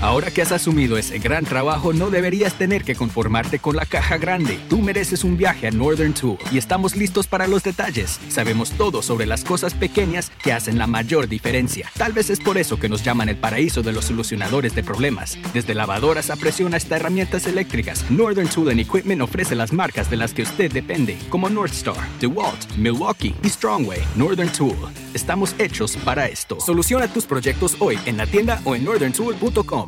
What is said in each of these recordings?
Ahora que has asumido ese gran trabajo, no deberías tener que conformarte con la caja grande. Tú mereces un viaje a Northern Tool y estamos listos para los detalles. Sabemos todo sobre las cosas pequeñas que hacen la mayor diferencia. Tal vez es por eso que nos llaman el paraíso de los solucionadores de problemas. Desde lavadoras a presión hasta herramientas eléctricas, Northern Tool Equipment ofrece las marcas de las que usted depende, como Northstar, DeWalt, Milwaukee y Strongway. Northern Tool. Estamos hechos para esto. Soluciona tus proyectos hoy en la tienda o en northerntool.com.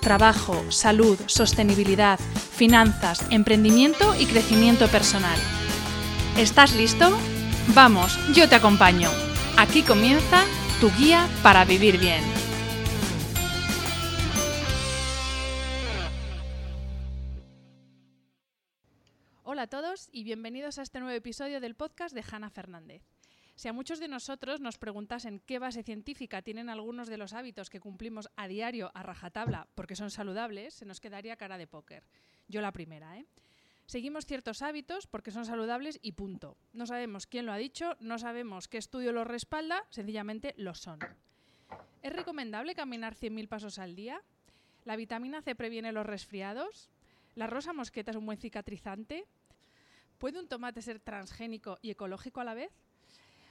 trabajo, salud, sostenibilidad, finanzas, emprendimiento y crecimiento personal. ¿Estás listo? Vamos, yo te acompaño. Aquí comienza tu guía para vivir bien. Hola a todos y bienvenidos a este nuevo episodio del podcast de Hanna Fernández. Si a muchos de nosotros nos preguntasen qué base científica tienen algunos de los hábitos que cumplimos a diario a rajatabla porque son saludables, se nos quedaría cara de póker. Yo la primera, ¿eh? Seguimos ciertos hábitos porque son saludables y punto. No sabemos quién lo ha dicho, no sabemos qué estudio los respalda, sencillamente lo son. ¿Es recomendable caminar 100.000 pasos al día? ¿La vitamina C previene los resfriados? ¿La rosa mosqueta es un buen cicatrizante? ¿Puede un tomate ser transgénico y ecológico a la vez?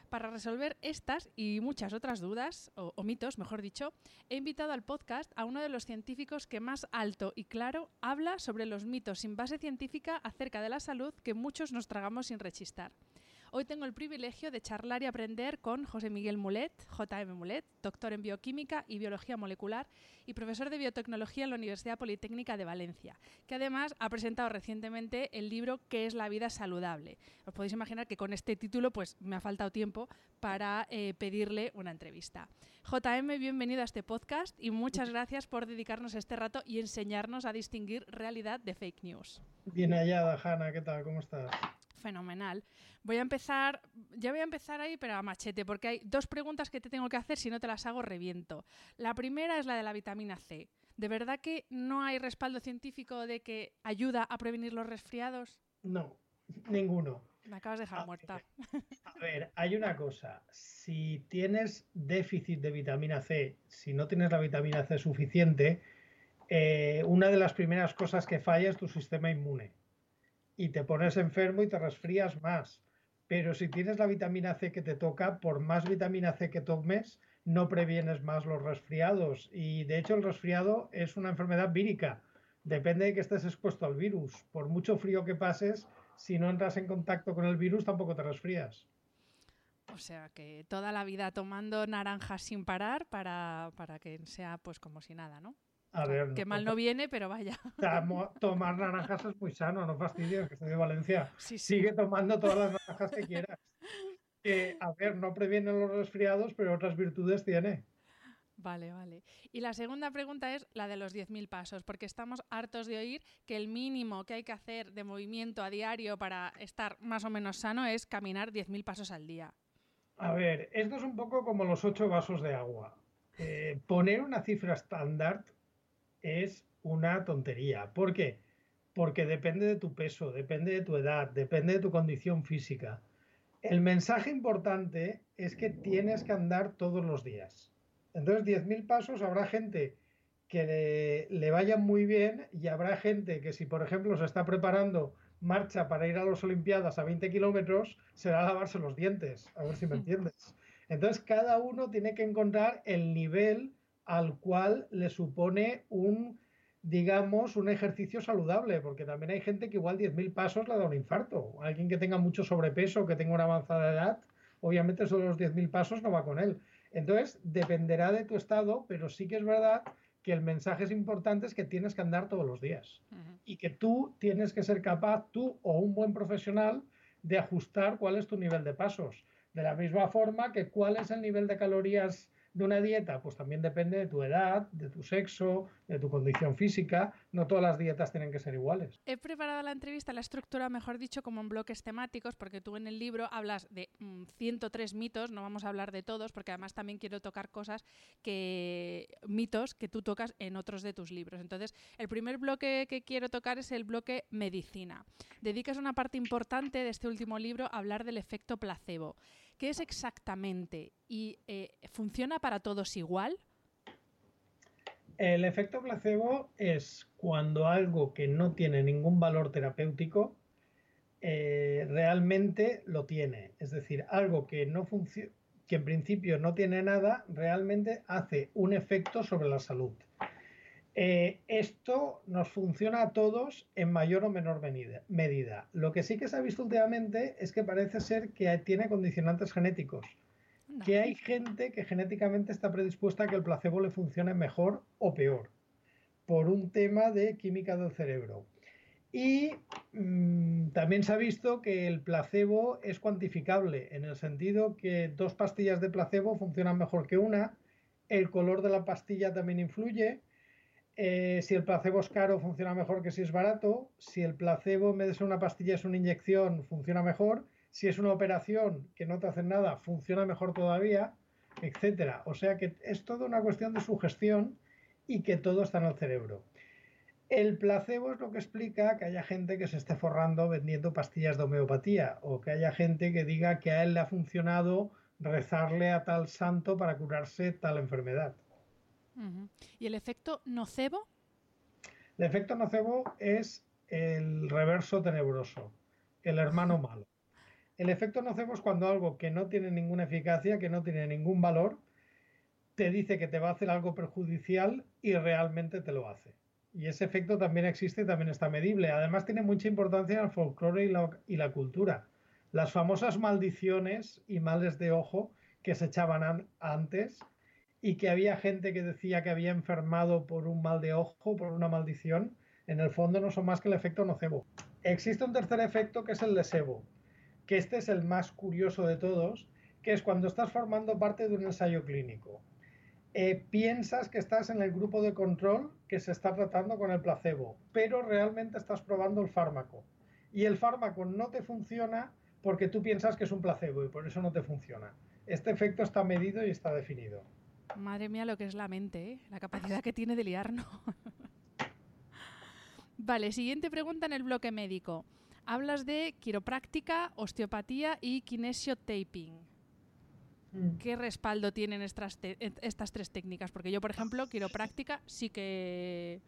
Para resolver estas y muchas otras dudas, o, o, mitos, mejor dicho, he invitado al podcast a uno de los científicos que más alto y claro habla sobre los mitos sin base científica acerca de la salud que muchos nos tragamos sin rechistar. Hoy tengo el privilegio de charlar y aprender con José Miguel Mulet, JM Mulet, doctor en bioquímica y biología molecular y profesor de biotecnología en la Universidad Politécnica de Valencia, que además ha presentado recientemente el libro ¿Qué es la vida saludable? Os podéis imaginar que con este título pues me ha faltado tiempo para eh, pedirle una entrevista. JM, bienvenido a este podcast y muchas gracias por dedicarnos este rato y enseñarnos a distinguir realidad de fake news. Bien hallada, Hanna, ¿qué tal? ¿Cómo estás? Fenomenal. Voy a empezar, ya voy a empezar ahí, pero a machete, porque hay dos preguntas que te tengo que hacer, si no te las hago reviento. La primera es la de la vitamina C. ¿De verdad que no hay respaldo científico de que ayuda a prevenir los resfriados? No, ninguno. Me acabas de dejar a muerta. Ver, a ver, hay una cosa. Si tienes déficit de vitamina C, si no tienes la vitamina C suficiente, eh, una de las primeras cosas que falla es tu sistema inmune. Y te pones enfermo y te resfrías más. Pero si tienes la vitamina C que te toca, por más vitamina C que tomes, no previenes más los resfriados. Y de hecho el resfriado es una enfermedad vírica. Depende de que estés expuesto al virus. Por mucho frío que pases, si no entras en contacto con el virus, tampoco te resfrías. O sea que toda la vida tomando naranjas sin parar para, para que sea pues como si nada, ¿no? A ver, que mal no viene, pero vaya. Tomar naranjas es muy sano, no fastidies, que estoy de Valencia. Sí, sí. Sigue tomando todas las naranjas que quieras. Que, a ver, no previene los resfriados, pero otras virtudes tiene. Vale, vale. Y la segunda pregunta es la de los 10.000 pasos, porque estamos hartos de oír que el mínimo que hay que hacer de movimiento a diario para estar más o menos sano es caminar 10.000 pasos al día. A ver, esto es un poco como los ocho vasos de agua. Eh, poner una cifra estándar es una tontería. ¿Por qué? Porque depende de tu peso, depende de tu edad, depende de tu condición física. El mensaje importante es que tienes que andar todos los días. Entonces, 10.000 pasos habrá gente que le, le, vayan muy bien y habrá gente que si, por ejemplo, se está preparando marcha para ir a las Olimpiadas a 20 kilómetros, será lavarse los dientes, a ver si me entiendes. Entonces, cada uno tiene que encontrar el nivel al cual le supone un, digamos, un ejercicio saludable, porque también hay gente que igual 10.000 pasos le da un infarto. Alguien que tenga mucho sobrepeso, que tenga una avanzada edad, obviamente solo los 10.000 pasos no va con él. Entonces, dependerá de tu estado, pero sí que es verdad que el mensaje es importante es que tienes que andar todos los días uh -huh. y que tú tienes que ser capaz, tú o un buen profesional, de ajustar cuál es tu nivel de pasos. De la misma forma que cuál es el nivel de calorías de una dieta, pues también depende de tu edad, de tu sexo, de tu condición física. No todas las dietas tienen que ser iguales. He preparado la entrevista, la estructura, mejor dicho, como en bloques temáticos, porque tú en el libro hablas de mmm, 103 mitos, no vamos a hablar de todos, porque además también quiero tocar cosas que mitos que tú tocas en otros de tus libros. Entonces, el primer bloque que quiero tocar es el bloque medicina. Dedicas una parte importante de este último libro a hablar del efecto placebo. ¿Qué es exactamente? ¿Y eh, funciona para todos igual? El efecto placebo es cuando algo que no tiene ningún valor terapéutico eh, realmente lo tiene. Es decir, algo que, no que en principio no tiene nada, realmente hace un efecto sobre la salud. Eh, esto nos funciona a todos en mayor o menor medida. Lo que sí que se ha visto últimamente es que parece ser que tiene condicionantes genéticos. No. Que hay gente que genéticamente está predispuesta a que el placebo le funcione mejor o peor, por un tema de química del cerebro. Y mmm, también se ha visto que el placebo es cuantificable, en el sentido que dos pastillas de placebo funcionan mejor que una, el color de la pastilla también influye, eh, si el placebo es caro, funciona mejor que si es barato. Si el placebo, en vez de ser una pastilla, es una inyección, funciona mejor. Si es una operación que no te hacen nada, funciona mejor todavía, etcétera. O sea que es toda una cuestión de sugestión y que todo está en el cerebro. El placebo es lo que explica que haya gente que se esté forrando vendiendo pastillas de homeopatía o que haya gente que diga que a él le ha funcionado rezarle a tal santo para curarse tal enfermedad. Uh -huh. ¿Y el efecto nocebo? El efecto nocebo es el reverso tenebroso, el hermano malo. El efecto nocebo es cuando algo que no tiene ninguna eficacia, que no tiene ningún valor, te dice que te va a hacer algo perjudicial y realmente te lo hace. Y ese efecto también existe y también está medible. Además tiene mucha importancia en el folclore y la, y la cultura. Las famosas maldiciones y males de ojo que se echaban an antes y que había gente que decía que había enfermado por un mal de ojo, por una maldición, en el fondo no son más que el efecto nocebo. Existe un tercer efecto que es el lesebo, que este es el más curioso de todos, que es cuando estás formando parte de un ensayo clínico. Eh, piensas que estás en el grupo de control que se está tratando con el placebo, pero realmente estás probando el fármaco. Y el fármaco no te funciona porque tú piensas que es un placebo y por eso no te funciona. Este efecto está medido y está definido. Madre mía, lo que es la mente, ¿eh? la capacidad que tiene de liarnos. vale, siguiente pregunta en el bloque médico. Hablas de quiropráctica, osteopatía y kinesiotaping. Mm. ¿Qué respaldo tienen estas, estas tres técnicas? Porque yo, por ejemplo, quiropráctica sí que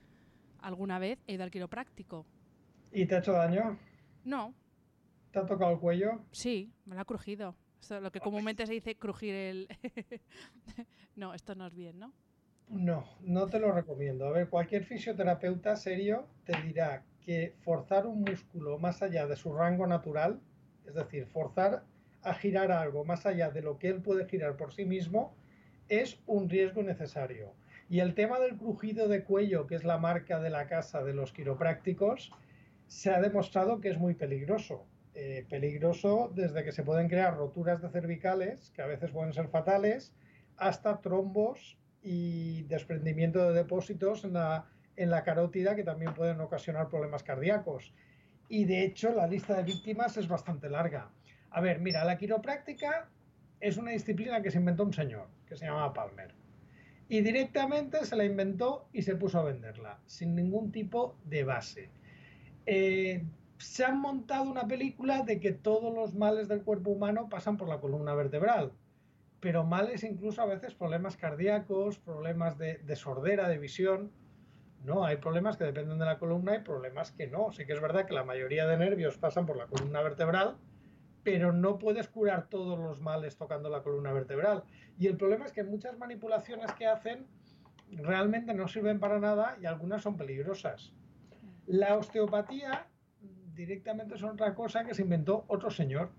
alguna vez he ido al quiropráctico. ¿Y te ha hecho daño? No. ¿Te ha tocado el cuello? Sí, me lo ha crujido. Esto es lo que comúnmente se dice crujir el... no, esto no es bien, ¿no? No, no te lo recomiendo. A ver, cualquier fisioterapeuta serio te dirá que forzar un músculo más allá de su rango natural, es decir, forzar a girar algo más allá de lo que él puede girar por sí mismo, es un riesgo necesario. Y el tema del crujido de cuello, que es la marca de la casa de los quiroprácticos, se ha demostrado que es muy peligroso. Eh, peligroso desde que se pueden crear roturas de cervicales, que a veces pueden ser fatales, hasta trombos y desprendimiento de depósitos en la, en la carótida que también pueden ocasionar problemas cardíacos. Y de hecho la lista de víctimas es bastante larga. A ver, mira, la quiropráctica es una disciplina que se inventó un señor, que se llamaba Palmer. Y directamente se la inventó y se puso a venderla, sin ningún tipo de base. Eh, se han montado una película de que todos los males del cuerpo humano pasan por la columna vertebral, pero males incluso a veces problemas cardíacos, problemas de, de sordera, de visión. No, hay problemas que dependen de la columna y problemas que no. Sí que es verdad que la mayoría de nervios pasan por la columna vertebral, pero no puedes curar todos los males tocando la columna vertebral. Y el problema es que muchas manipulaciones que hacen realmente no sirven para nada y algunas son peligrosas. La osteopatía directamente es otra cosa que se inventó otro señor,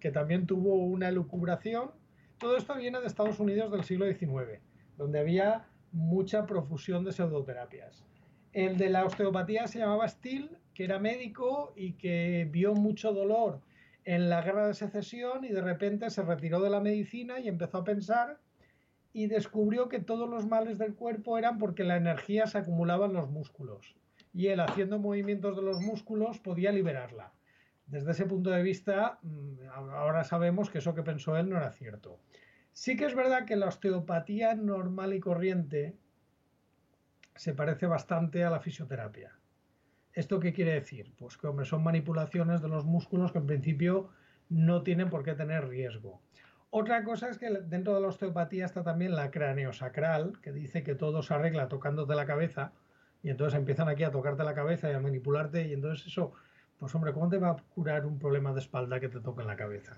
que también tuvo una elucubración. Todo esto viene de Estados Unidos del siglo XIX, donde había mucha profusión de pseudoterapias. El de la osteopatía se llamaba Steele, que era médico y que vio mucho dolor en la guerra de secesión y de repente se retiró de la medicina y empezó a pensar y descubrió que todos los males del cuerpo eran porque la energía se acumulaba en los músculos y él haciendo movimientos de los músculos podía liberarla. Desde ese punto de vista, mm, ahora sabemos que eso que pensó él no era cierto. Sí que es verdad que la osteopatía normal y corriente se parece bastante a la fisioterapia. ¿Esto qué quiere decir? Pues que hombre, son manipulaciones de los músculos que en principio no tienen por qué tener riesgo. Otra cosa es que dentro de la osteopatía está también la craneosacral, que dice que todo se arregla tocándote la cabeza, y entonces empiezan aquí a tocarte la cabeza y a manipularte, y entonces eso, pues hombre, ¿cómo te va a curar un problema de espalda que te toca en la cabeza?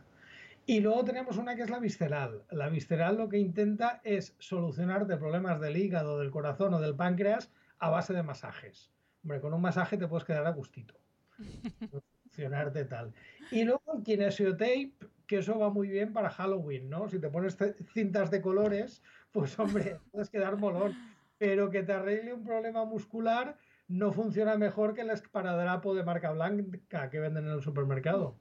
Y luego tenemos una que es la visceral. La visceral lo que intenta es solucionarte problemas del hígado, del corazón o del páncreas a base de masajes. Hombre, con un masaje te puedes quedar a gustito. Funcionarte tal. Y luego el kinesiotape, que eso va muy bien para Halloween, ¿no? Si te pones cintas de colores, pues hombre, puedes quedar molón. Pero que te arregle un problema muscular no funciona mejor que el esparadrapo de marca blanca que venden en el supermercado.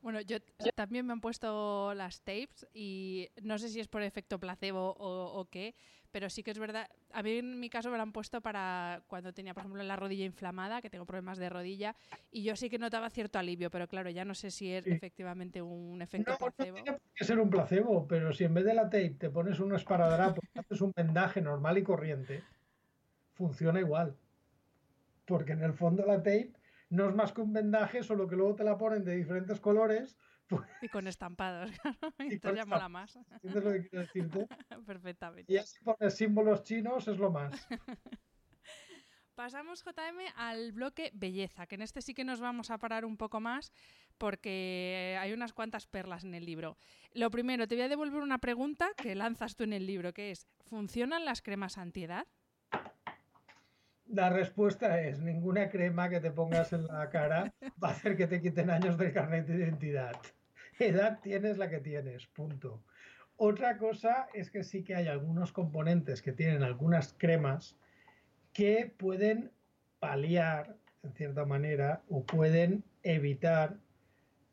Bueno, yo también me han puesto las tapes y no sé si es por efecto placebo o, qué, pero sí que es verdad. A mí en mi caso me lo han puesto para cuando tenía, por ejemplo, la rodilla inflamada, que tengo problemas de rodilla, y yo sí que notaba cierto alivio, pero claro, ya no sé si es efectivamente un efecto placebo. No tiene que ser un placebo, pero si en vez de la tape te pones un esparadrapo, haces un vendaje normal y corriente, funciona igual. Porque en el fondo la tape no es más que un vendaje, solo que luego te la ponen de diferentes colores. Pues y con estampados, y Entonces ya mola más. ¿Entiendes lo que quiero decirte? Perfectamente. Y así pones símbolos chinos es lo más. Pasamos, JM, al bloque belleza, que en este sí que nos vamos a parar un poco más porque hay unas cuantas perlas en el libro. Lo primero, te voy a devolver una pregunta que lanzas tú en el libro, que es, ¿funcionan las cremas antiedad? La respuesta es, ninguna crema que te pongas en la cara va a hacer que te quiten años del carnet de identidad. Edad tienes la que tienes, punto. Otra cosa es que sí que hay algunos componentes que tienen algunas cremas que pueden paliar, en cierta manera, o pueden evitar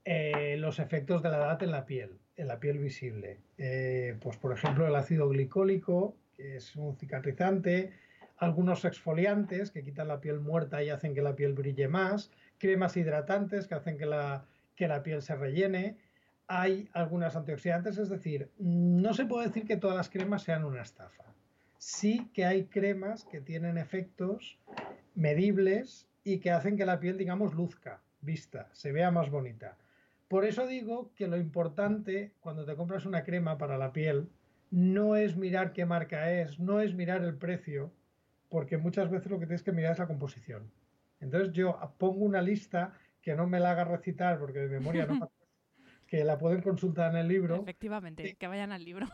eh, los efectos de la edad en la piel, en la piel visible. Eh, pues, por ejemplo, el ácido glicólico, que es un cicatrizante, algunos exfoliantes que quitan la piel muerta y hacen que la piel brille más, cremas hidratantes que hacen que la, que la piel se rellene, hay algunas antioxidantes, es decir, no se puede decir que todas las cremas sean una estafa. Sí que hay cremas que tienen efectos medibles y que hacen que la piel, digamos, luzca, vista, se vea más bonita. Por eso digo que lo importante cuando te compras una crema para la piel no es mirar qué marca es, no es mirar el precio, porque muchas veces lo que tienes que mirar es la composición. Entonces yo pongo una lista que no me la haga recitar porque de memoria no que la pueden consultar en el libro. Efectivamente, que vayan al libro.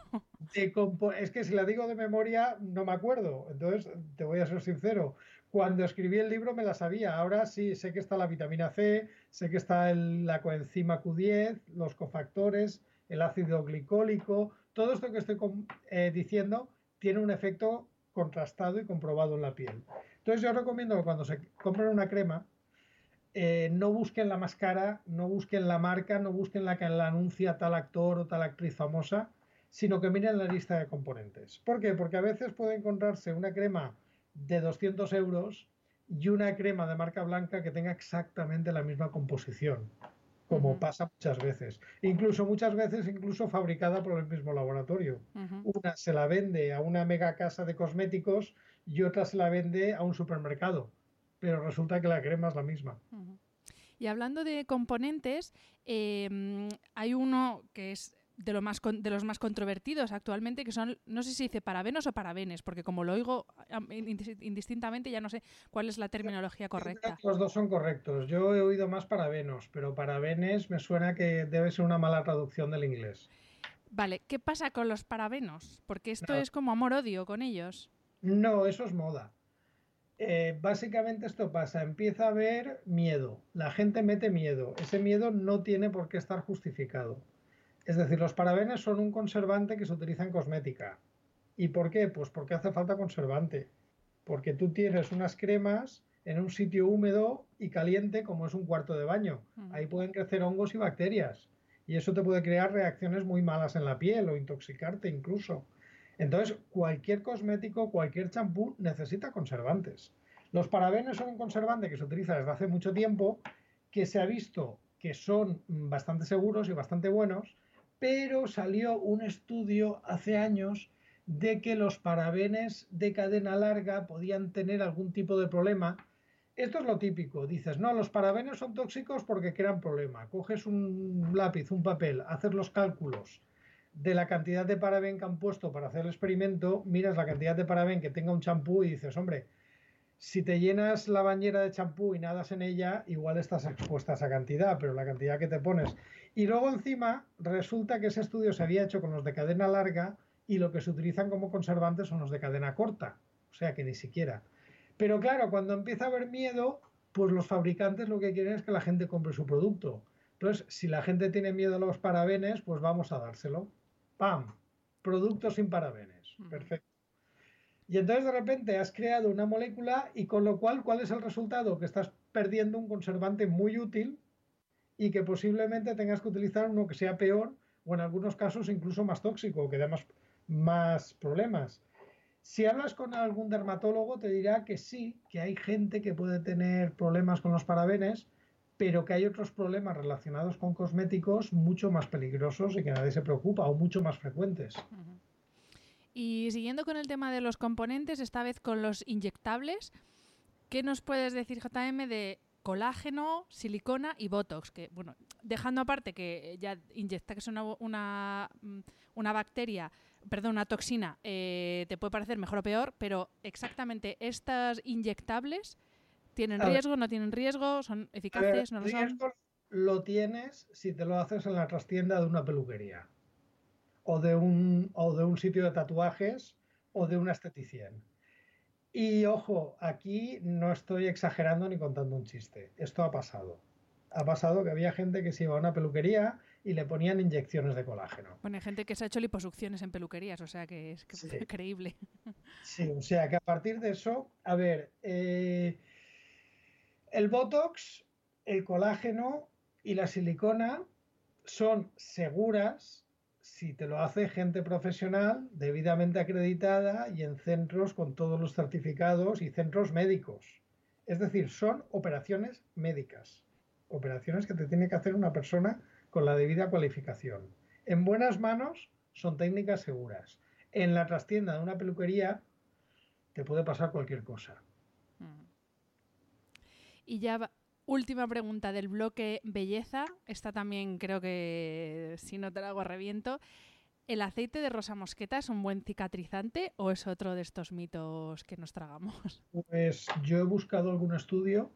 es que si la digo de memoria no me acuerdo, entonces te voy a ser sincero. Cuando escribí el libro me la sabía, ahora sí sé que está la vitamina C, sé que está la coenzima Q10, los cofactores, el ácido glicólico, todo esto que estoy eh, diciendo tiene un efecto contrastado y comprobado en la piel. Entonces yo recomiendo que cuando se compren una crema, eh, no busquen la más cara, no busquen la marca, no busquen la que la anuncia tal actor o tal actriz famosa, sino que miren la lista de componentes. ¿Por qué? Porque a veces puede encontrarse una crema de 200 euros y una crema de marca blanca que tenga exactamente la misma composición, como pasa muchas veces. Incluso muchas veces, incluso fabricada por el mismo laboratorio. Una se la vende a una mega casa de cosméticos y otra se la vende a un supermercado, pero resulta que la crema es la misma. Y hablando de componentes, em, hay uno que es de, lo más de los más controvertidos actualmente, que son, no sé si dice parabenos o parabenes, porque como lo oigo indistintamente ya no sé cuál es la terminología correcta. Los dos son correctos. Yo he oído más parabenos, pero parabenes me suena que debe ser una mala traducción del inglés. Vale, ¿qué pasa con los parabenos? Porque esto es como amor-odio con ellos. No, eso es moda. Eh, básicamente esto pasa, empieza a haber miedo, la gente mete miedo, ese miedo no tiene por qué estar justificado. Es decir, los parabenes son un conservante que se utiliza en cosmética. ¿Y por qué? Pues porque hace falta conservante. Porque tú tienes unas cremas en un sitio húmedo y caliente como es un cuarto de baño. Ahí pueden crecer hongos y bacterias. Y eso te puede crear reacciones muy malas en la piel o intoxicarte incluso. Entonces, cualquier cosmético, cualquier champú necesita conservantes. Los parabenes son un conservante que se utiliza desde hace mucho tiempo, que se ha visto que son bastante seguros y bastante buenos, pero salió un estudio hace años de que los parabenes de cadena larga podían tener algún tipo de problema. Esto es lo típico, dices, no, los parabenes son tóxicos porque crean problema. Coges un lápiz, un papel, haces los cálculos, de la cantidad de paraben que han puesto para hacer el experimento, miras la cantidad de paraben que tenga un champú y dices, hombre, si te llenas la bañera de champú y nadas en ella, igual estás expuesta a esa cantidad, pero la cantidad que te pones. Y luego encima resulta que ese estudio se había hecho con los de cadena larga y lo que se utilizan como conservantes son los de cadena corta, o sea que ni siquiera. Pero claro, cuando empieza a haber miedo, pues los fabricantes lo que quieren es que la gente compre su producto. Entonces, si la gente tiene miedo a los parabenes, pues vamos a dárselo. ¡Pam! Productos sin parabenes. Perfecto. Y entonces de repente has creado una molécula y con lo cual, ¿cuál es el resultado? Que estás perdiendo un conservante muy útil y que posiblemente tengas que utilizar uno que sea peor o en algunos casos incluso más tóxico, que da más, más problemas. Si hablas con algún dermatólogo te dirá que sí, que hay gente que puede tener problemas con los parabenes, pero que hay otros problemas relacionados con cosméticos mucho más peligrosos y que nadie se preocupa o mucho más frecuentes. Y siguiendo con el tema de los componentes, esta vez con los inyectables, ¿qué nos puedes decir, JM, de colágeno, silicona y botox? Que, bueno, dejando aparte que ya inyecta que es una, una, mm, una bacteria, perdón, una toxina, eh, te puede parecer mejor o peor, pero exactamente estas inyectables ¿Tienen riesgo? ¿No tienen riesgo? ¿Son eficaces? ¿No lo riesgo lo tienes si te lo haces en la trastienda de una peluquería o de un, o de un sitio de tatuajes o de una esteticien. Y ojo, aquí no estoy exagerando ni contando un chiste. Esto ha pasado. Ha pasado que había gente que se iba a una peluquería y le ponían inyecciones de colágeno. Bueno, hay gente que se ha hecho liposucciones en peluquerías, o sea que es creíble. Sí, o sea que a partir de eso, a ver, eh, el Botox, el colágeno y la silicona son seguras si te lo hace gente profesional debidamente acreditada y en centros con todos los certificados y centros médicos. Es decir, son operaciones médicas, operaciones que te tiene que hacer una persona con la debida cualificación. En buenas manos son técnicas seguras. En la trastienda de una peluquería te puede pasar cualquier cosa. Y ya última pregunta del bloque belleza. Esta también creo que si no te la hago reviento. ¿El aceite de rosa mosqueta es un buen cicatrizante o es otro de estos mitos que nos tragamos? Pues yo he buscado algún estudio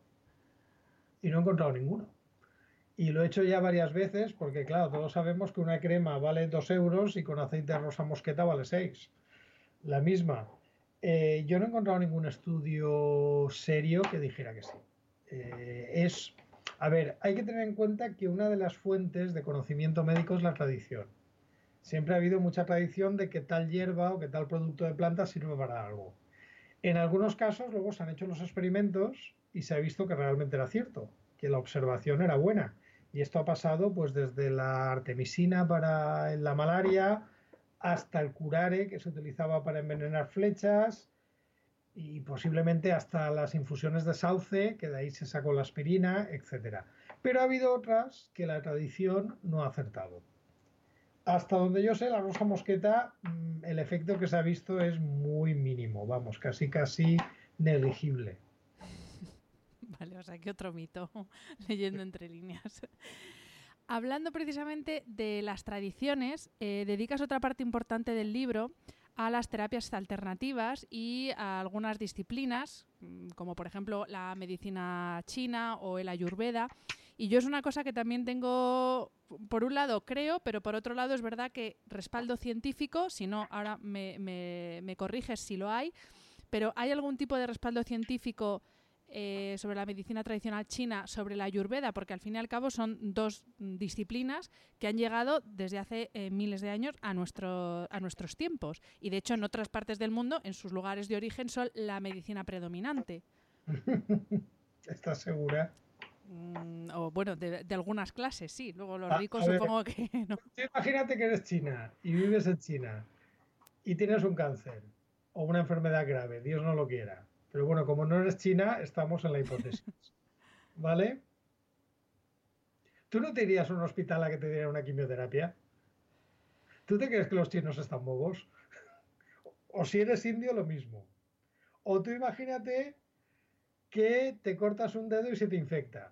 y no he encontrado ninguno. Y lo he hecho ya varias veces porque, claro, todos sabemos que una crema vale dos euros y con aceite de rosa mosqueta vale seis. La misma. Eh, yo no he encontrado ningún estudio serio que dijera que sí. Eh, es, a ver, hay que tener en cuenta que una de las fuentes de conocimiento médico es la tradición. Siempre ha habido mucha tradición de que tal hierba o que tal producto de planta sirve para algo. En algunos casos luego se han hecho los experimentos y se ha visto que realmente era cierto, que la observación era buena. Y esto ha pasado pues desde la artemisina para la malaria hasta el curare que se utilizaba para envenenar flechas y posiblemente hasta las infusiones de sauce, que de ahí se sacó la aspirina, etc. Pero ha habido otras que la tradición no ha acertado. Hasta donde yo sé, la rosa mosqueta, mm, el efecto que se ha visto es muy mínimo, vamos, casi casi negligible. Vale, o sea, que otro mito, leyendo entre líneas. Hablando precisamente de las tradiciones, eh, dedicas otra parte importante del libro a las terapias alternativas y a algunas disciplinas, mm, como por ejemplo la medicina china o el ayurveda. Y yo es una cosa que también tengo, por un lado creo, pero por otro lado es verdad que respaldo científico, si no, ahora me, me, me corriges si lo hay, pero ¿hay algún tipo de respaldo científico eh, sobre la medicina tradicional china, sobre la ayurveda, porque al fin y al cabo son dos disciplinas que han llegado desde hace eh, miles de años a, nuestro, a nuestros tiempos. Y de hecho en otras partes del mundo, en sus lugares de origen, son la medicina predominante. ¿Estás segura? Mm, o bueno, de, algunas clases, sí. Luego los ricos supongo que no. Imagínate que eres china y vives en China y tienes un cáncer o una enfermedad grave, Dios no lo quiera pero bueno, como no eres China, estamos en la hipótesis. ¿Vale? ¿Tú no te irías a un hospital a que te dieran una quimioterapia? ¿Tú te crees que los chinos están bobos? O si eres indio, lo mismo. O tú imagínate que te cortas un dedo y se te infecta.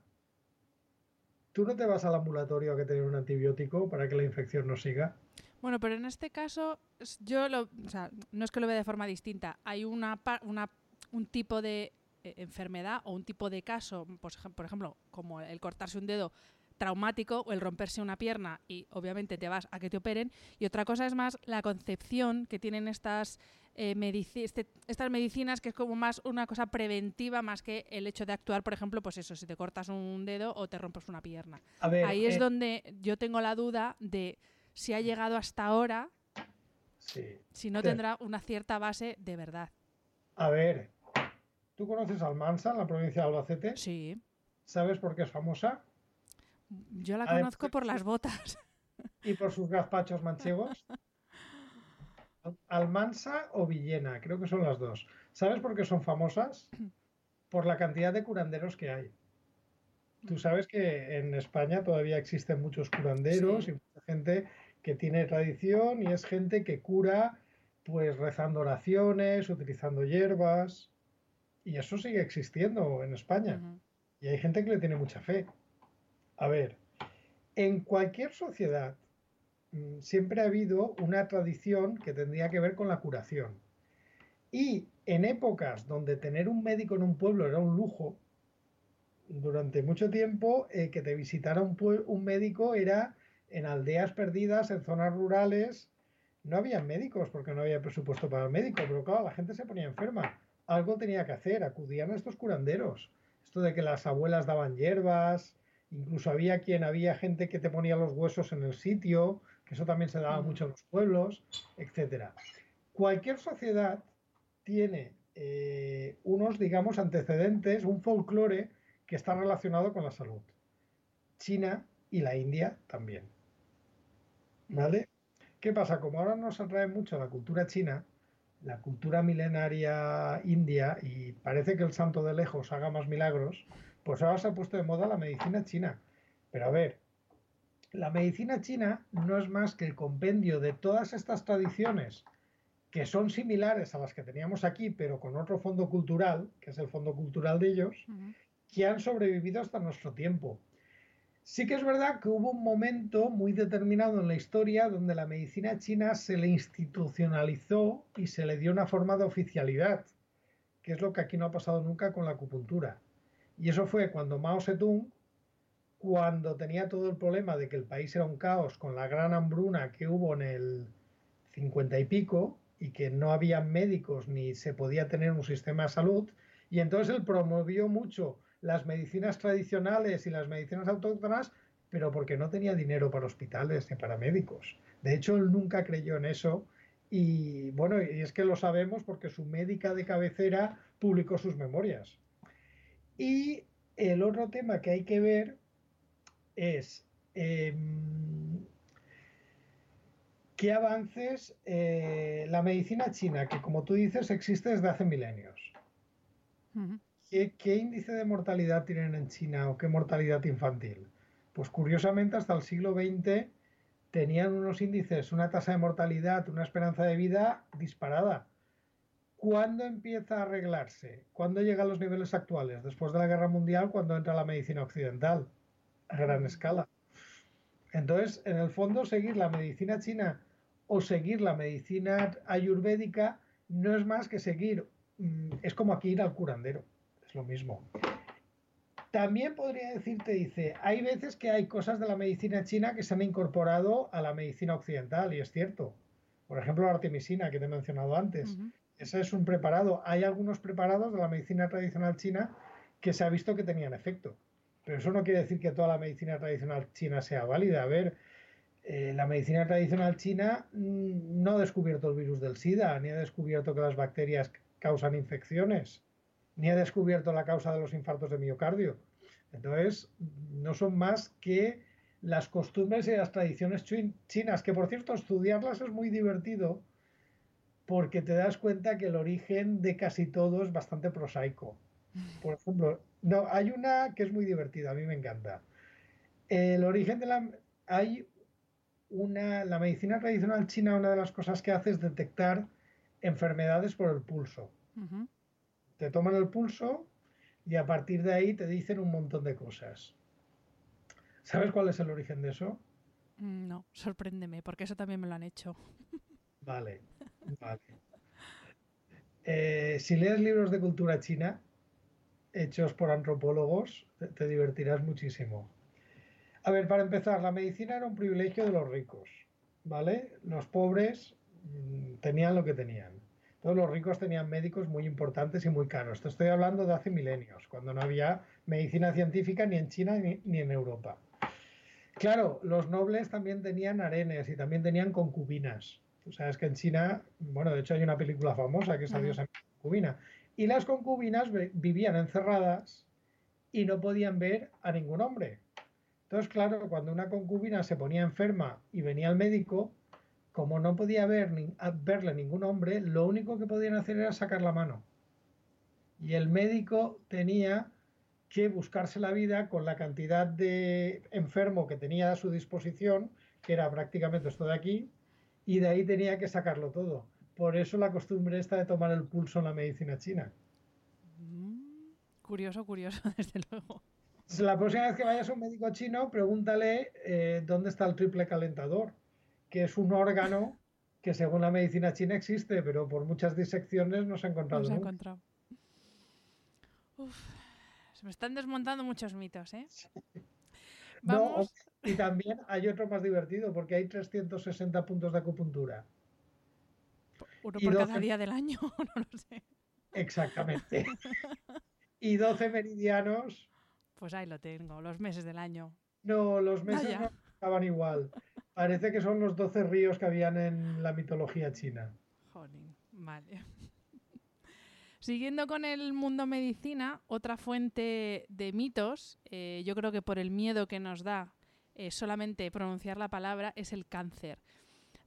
¿Tú no te vas al ambulatorio a que te den un antibiótico para que la infección no siga? Bueno, pero en este caso, yo lo, o sea, no es que lo vea de forma distinta. Hay una, una un tipo de eh, enfermedad o un tipo de caso, pues, por ejemplo, como el cortarse un dedo traumático o el romperse una pierna y obviamente te vas a que te operen. Y otra cosa es más la concepción que tienen estas, eh, este, estas medicinas, que es como más una cosa preventiva más que el hecho de actuar, por ejemplo, pues eso, si te cortas un dedo o te rompes una pierna. Ahí es eh, donde yo tengo la duda de si ha llegado hasta ahora, si no tendrá una cierta base de verdad. A ver, ¿Tú conoces Almansa, en la provincia de Albacete? Sí. ¿Sabes por qué es famosa? Yo la conozco por las botas. ¿Y por sus gazpachos manchegos? Almansa o Villena, creo que son las dos. ¿Sabes por qué son famosas? Por la cantidad de curanderos que hay. Tú sabes que en España todavía existen muchos curanderos y mucha gente que tiene tradición y es gente que cura pues rezando oraciones, utilizando hierbas. Y eso sigue existiendo en España. Y hay gente que le tiene mucha fe. A ver, en cualquier sociedad mm, siempre ha habido una tradición que tendría que ver con la curación. Y en épocas donde tener un médico en un pueblo era un lujo, durante mucho tiempo eh, que te visitara un, un médico era en aldeas perdidas, en zonas rurales. No había médicos porque no había presupuesto para el médico, pero claro, la gente se ponía enferma algo tenía que hacer, acudían a estos curanderos. Esto de que las abuelas daban hierbas, incluso había quien había gente que te ponía los huesos en el sitio, que eso también se daba mm. mucho en los pueblos, etcétera. Cualquier sociedad tiene eh, unos, digamos, antecedentes, un folclore que está relacionado con la salud. China y la India también. ¿Vale? ¿Qué pasa? Como ahora nos atrae mucho la cultura china, la cultura milenaria india y parece que el santo de lejos haga más milagros, pues ahora se ha puesto de moda la medicina china. Pero a ver, la medicina china no es más que el compendio de todas estas tradiciones que son similares a las que teníamos aquí, pero con otro fondo cultural, que es el fondo cultural de ellos, que han sobrevivido hasta nuestro tiempo. Sí que es verdad que hubo un momento muy determinado en la historia donde la medicina china se le institucionalizó y se le dio una forma de oficialidad, que es lo que aquí no ha pasado nunca con la acupuntura. Y eso fue cuando Mao Zedong, cuando tenía todo el problema de que el país era un caos con la gran hambruna que hubo en el 50 y pico y que no había médicos ni se podía tener un sistema de salud, y entonces él promovió mucho las medicinas tradicionales y las medicinas autóctonas, pero porque no tenía dinero para hospitales ni para médicos. De hecho, él nunca creyó en eso y bueno, y es que lo sabemos porque su médica de cabecera publicó sus memorias. Y el otro tema que hay que ver es em, ¿Qué avances eh, la medicina china, que como tú dices existe desde hace milenios? ¿Qué, índice de mortalidad tienen en China o qué mortalidad infantil? Pues curiosamente hasta el siglo XX tenían unos índices, una tasa de mortalidad, una esperanza de vida disparada. ¿Cuándo empieza a arreglarse? ¿Cuándo llega a los niveles actuales? Después de la Guerra Mundial, cuando entra la medicina occidental a gran escala. Entonces, en el fondo, seguir la medicina china o seguir la medicina ayurvédica no es más que seguir, mm, es como aquí ir al curandero, es lo mismo. También podría decirte, dice, hay veces que hay cosas de la medicina china que se han incorporado a la medicina occidental, y es cierto. Por ejemplo, la artemisina, que te he mencionado antes. Ese es un preparado. Hay algunos preparados de la medicina tradicional china que se ha visto que tenían efecto. Pero eso no quiere decir que toda la medicina tradicional china sea válida. A ver, eh, la medicina tradicional china mm, no ha descubierto el virus del SIDA, ni ha descubierto que las bacterias causan infecciones, ni ha descubierto la causa de los infartos de miocardio. Entonces, no son más que las costumbres y las tradiciones chinas, que por cierto, estudiarlas es muy divertido porque te das cuenta que el origen de casi todo es bastante prosaico. Por ejemplo, no, hay una que es muy divertida, a mí me encanta. El origen de la... Hay una... La medicina tradicional china, una de las cosas que hace es detectar enfermedades por el pulso. Te toman el pulso y a partir de ahí te dicen un montón de cosas. ¿Sabes cuál es el origen de eso? Mm, no, sorpréndeme, porque eso también me lo han hecho. Vale, vale. Eh, si lees libros de cultura china, hechos por antropólogos, te, divertirás muchísimo. A ver, para empezar, la medicina era un privilegio de los ricos, ¿vale? Los pobres mm, tenían lo que tenían. Todos los ricos tenían médicos muy importantes y muy caros. Te estoy hablando de hace milenios, cuando no había medicina científica ni en China ni, ni en Europa. Claro, los nobles también tenían arenes y también tenían concubinas. Tú sabes que en China, bueno, de hecho hay una película famosa que es Adiós a mi concubina. Y las concubinas vivían encerradas y no podían ver a ningún hombre. Entonces, claro, cuando una concubina se ponía enferma y venía al médico, como no podía ver ni, verle ningún hombre, lo único que podían hacer era sacar la mano. Y el médico tenía que buscarse la vida con la cantidad de enfermo que tenía a su disposición, que era prácticamente esto de aquí, y de ahí tenía que sacarlo todo. Por eso la costumbre esta de tomar el pulso en la medicina china. Mm, curioso, curioso, desde luego. La próxima vez que vayas a un médico chino, pregúntale eh, dónde está el triple calentador, que es un órgano que según la medicina china existe, pero por muchas disecciones no se ha encontrado. No se ha encontrado. se me están desmontando muchos mitos, ¿eh? Vamos. y también hay otro más divertido, porque hay 360 puntos de acupuntura. Uno por cada día del año, no lo sé. Exactamente. y 12 meridianos. Pues ahí lo tengo, los meses del año. No, los meses no estaban igual. Parece que son los 12 ríos que habían en la mitología china. Jolín, vale. Siguiendo con el mundo medicina, otra fuente de mitos, eh, yo creo que por el miedo que nos da eh, solamente pronunciar la palabra, es el cáncer.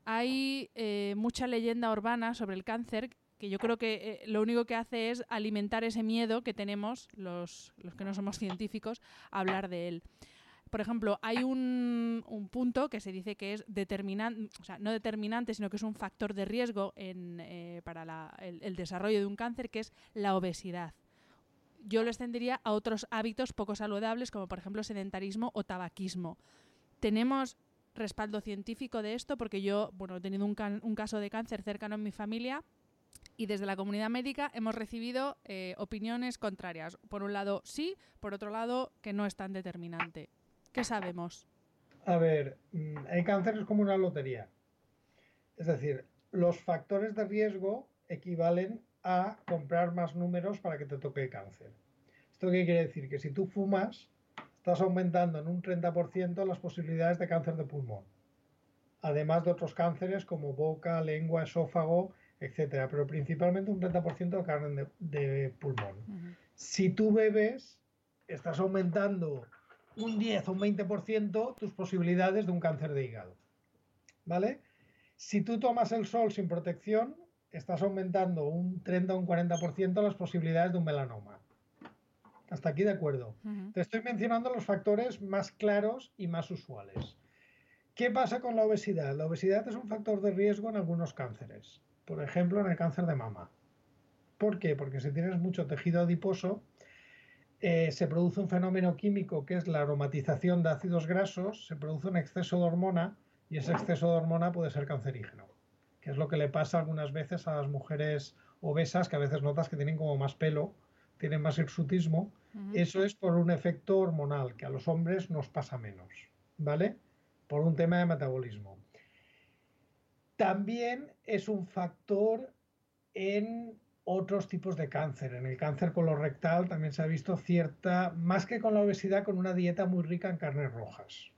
Hay eh, mucha leyenda urbana sobre el cáncer que yo creo que lo único que hace es alimentar ese miedo que tenemos los, los que no somos científicos a hablar de él por ejemplo, hay un, punto que se dice que es determinante, o sea, no determinante, sino que es un factor de riesgo eh, para el, desarrollo de un cáncer, que es la obesidad. Yo lo extendería a otros hábitos poco saludables, como por ejemplo sedentarismo o tabaquismo. Tenemos respaldo científico de esto porque yo, bueno, he tenido un, caso de cáncer cercano en mi familia y desde la comunidad médica hemos recibido eh, opiniones contrarias. Por un lado sí, por otro lado que no es tan determinante. ¿Qué sabemos? A ver, mm, el cáncer es como una lotería. Es decir, los factores de riesgo equivalen a comprar más números para que te toque el cáncer. ¿Esto qué quiere decir? Que si tú fumas, estás aumentando en un 30% las posibilidades de cáncer de pulmón. Además de otros cánceres como boca, lengua, esófago, etcétera, pero principalmente un 30% de cáncer de, pulmón. Si tú bebes, estás aumentando un 10 o un 20% tus posibilidades de un cáncer de hígado. ¿Vale? Si tú tomas el sol sin protección, estás aumentando un 30 o un 40% las posibilidades de un melanoma. Hasta aquí de acuerdo. Te estoy mencionando los factores más claros y más usuales. ¿Qué pasa con la obesidad? La obesidad es un factor de riesgo en algunos cánceres. Por ejemplo, en el cáncer de mama. ¿Por qué? Porque si tienes mucho tejido adiposo, eh, se produce un fenómeno químico que es la aromatización de ácidos grasos, se produce un exceso de hormona y ese exceso de hormona puede ser cancerígeno, que es lo que le pasa algunas veces a las mujeres obesas que a veces notas que tienen como más pelo, tienen más hirsutismo. Eso es por un efecto hormonal que a los hombres nos pasa menos, ¿vale? Por un tema de metabolismo. También es un factor en otros tipos de cáncer. En el cáncer colorectal también se ha visto cierta, más que con la obesidad, con una dieta muy rica en carnes rojas.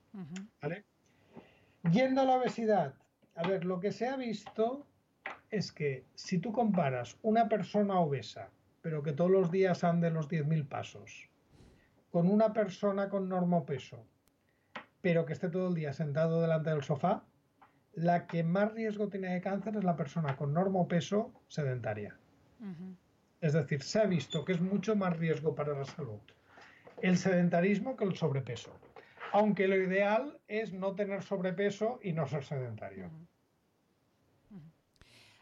Yendo a la obesidad, a ver, lo que se ha visto es que si tú comparas una persona obesa, pero que todos los días ande los 10.000 pasos, con una persona con normopeso, pero que esté todo el día sentado delante del sofá, la que más riesgo tiene de cáncer es la persona con normopeso sedentaria. Es decir, se ha visto que es mucho más riesgo para la salud el sedentarismo que el sobrepeso. Aunque lo ideal es no tener sobrepeso y no ser sedentario.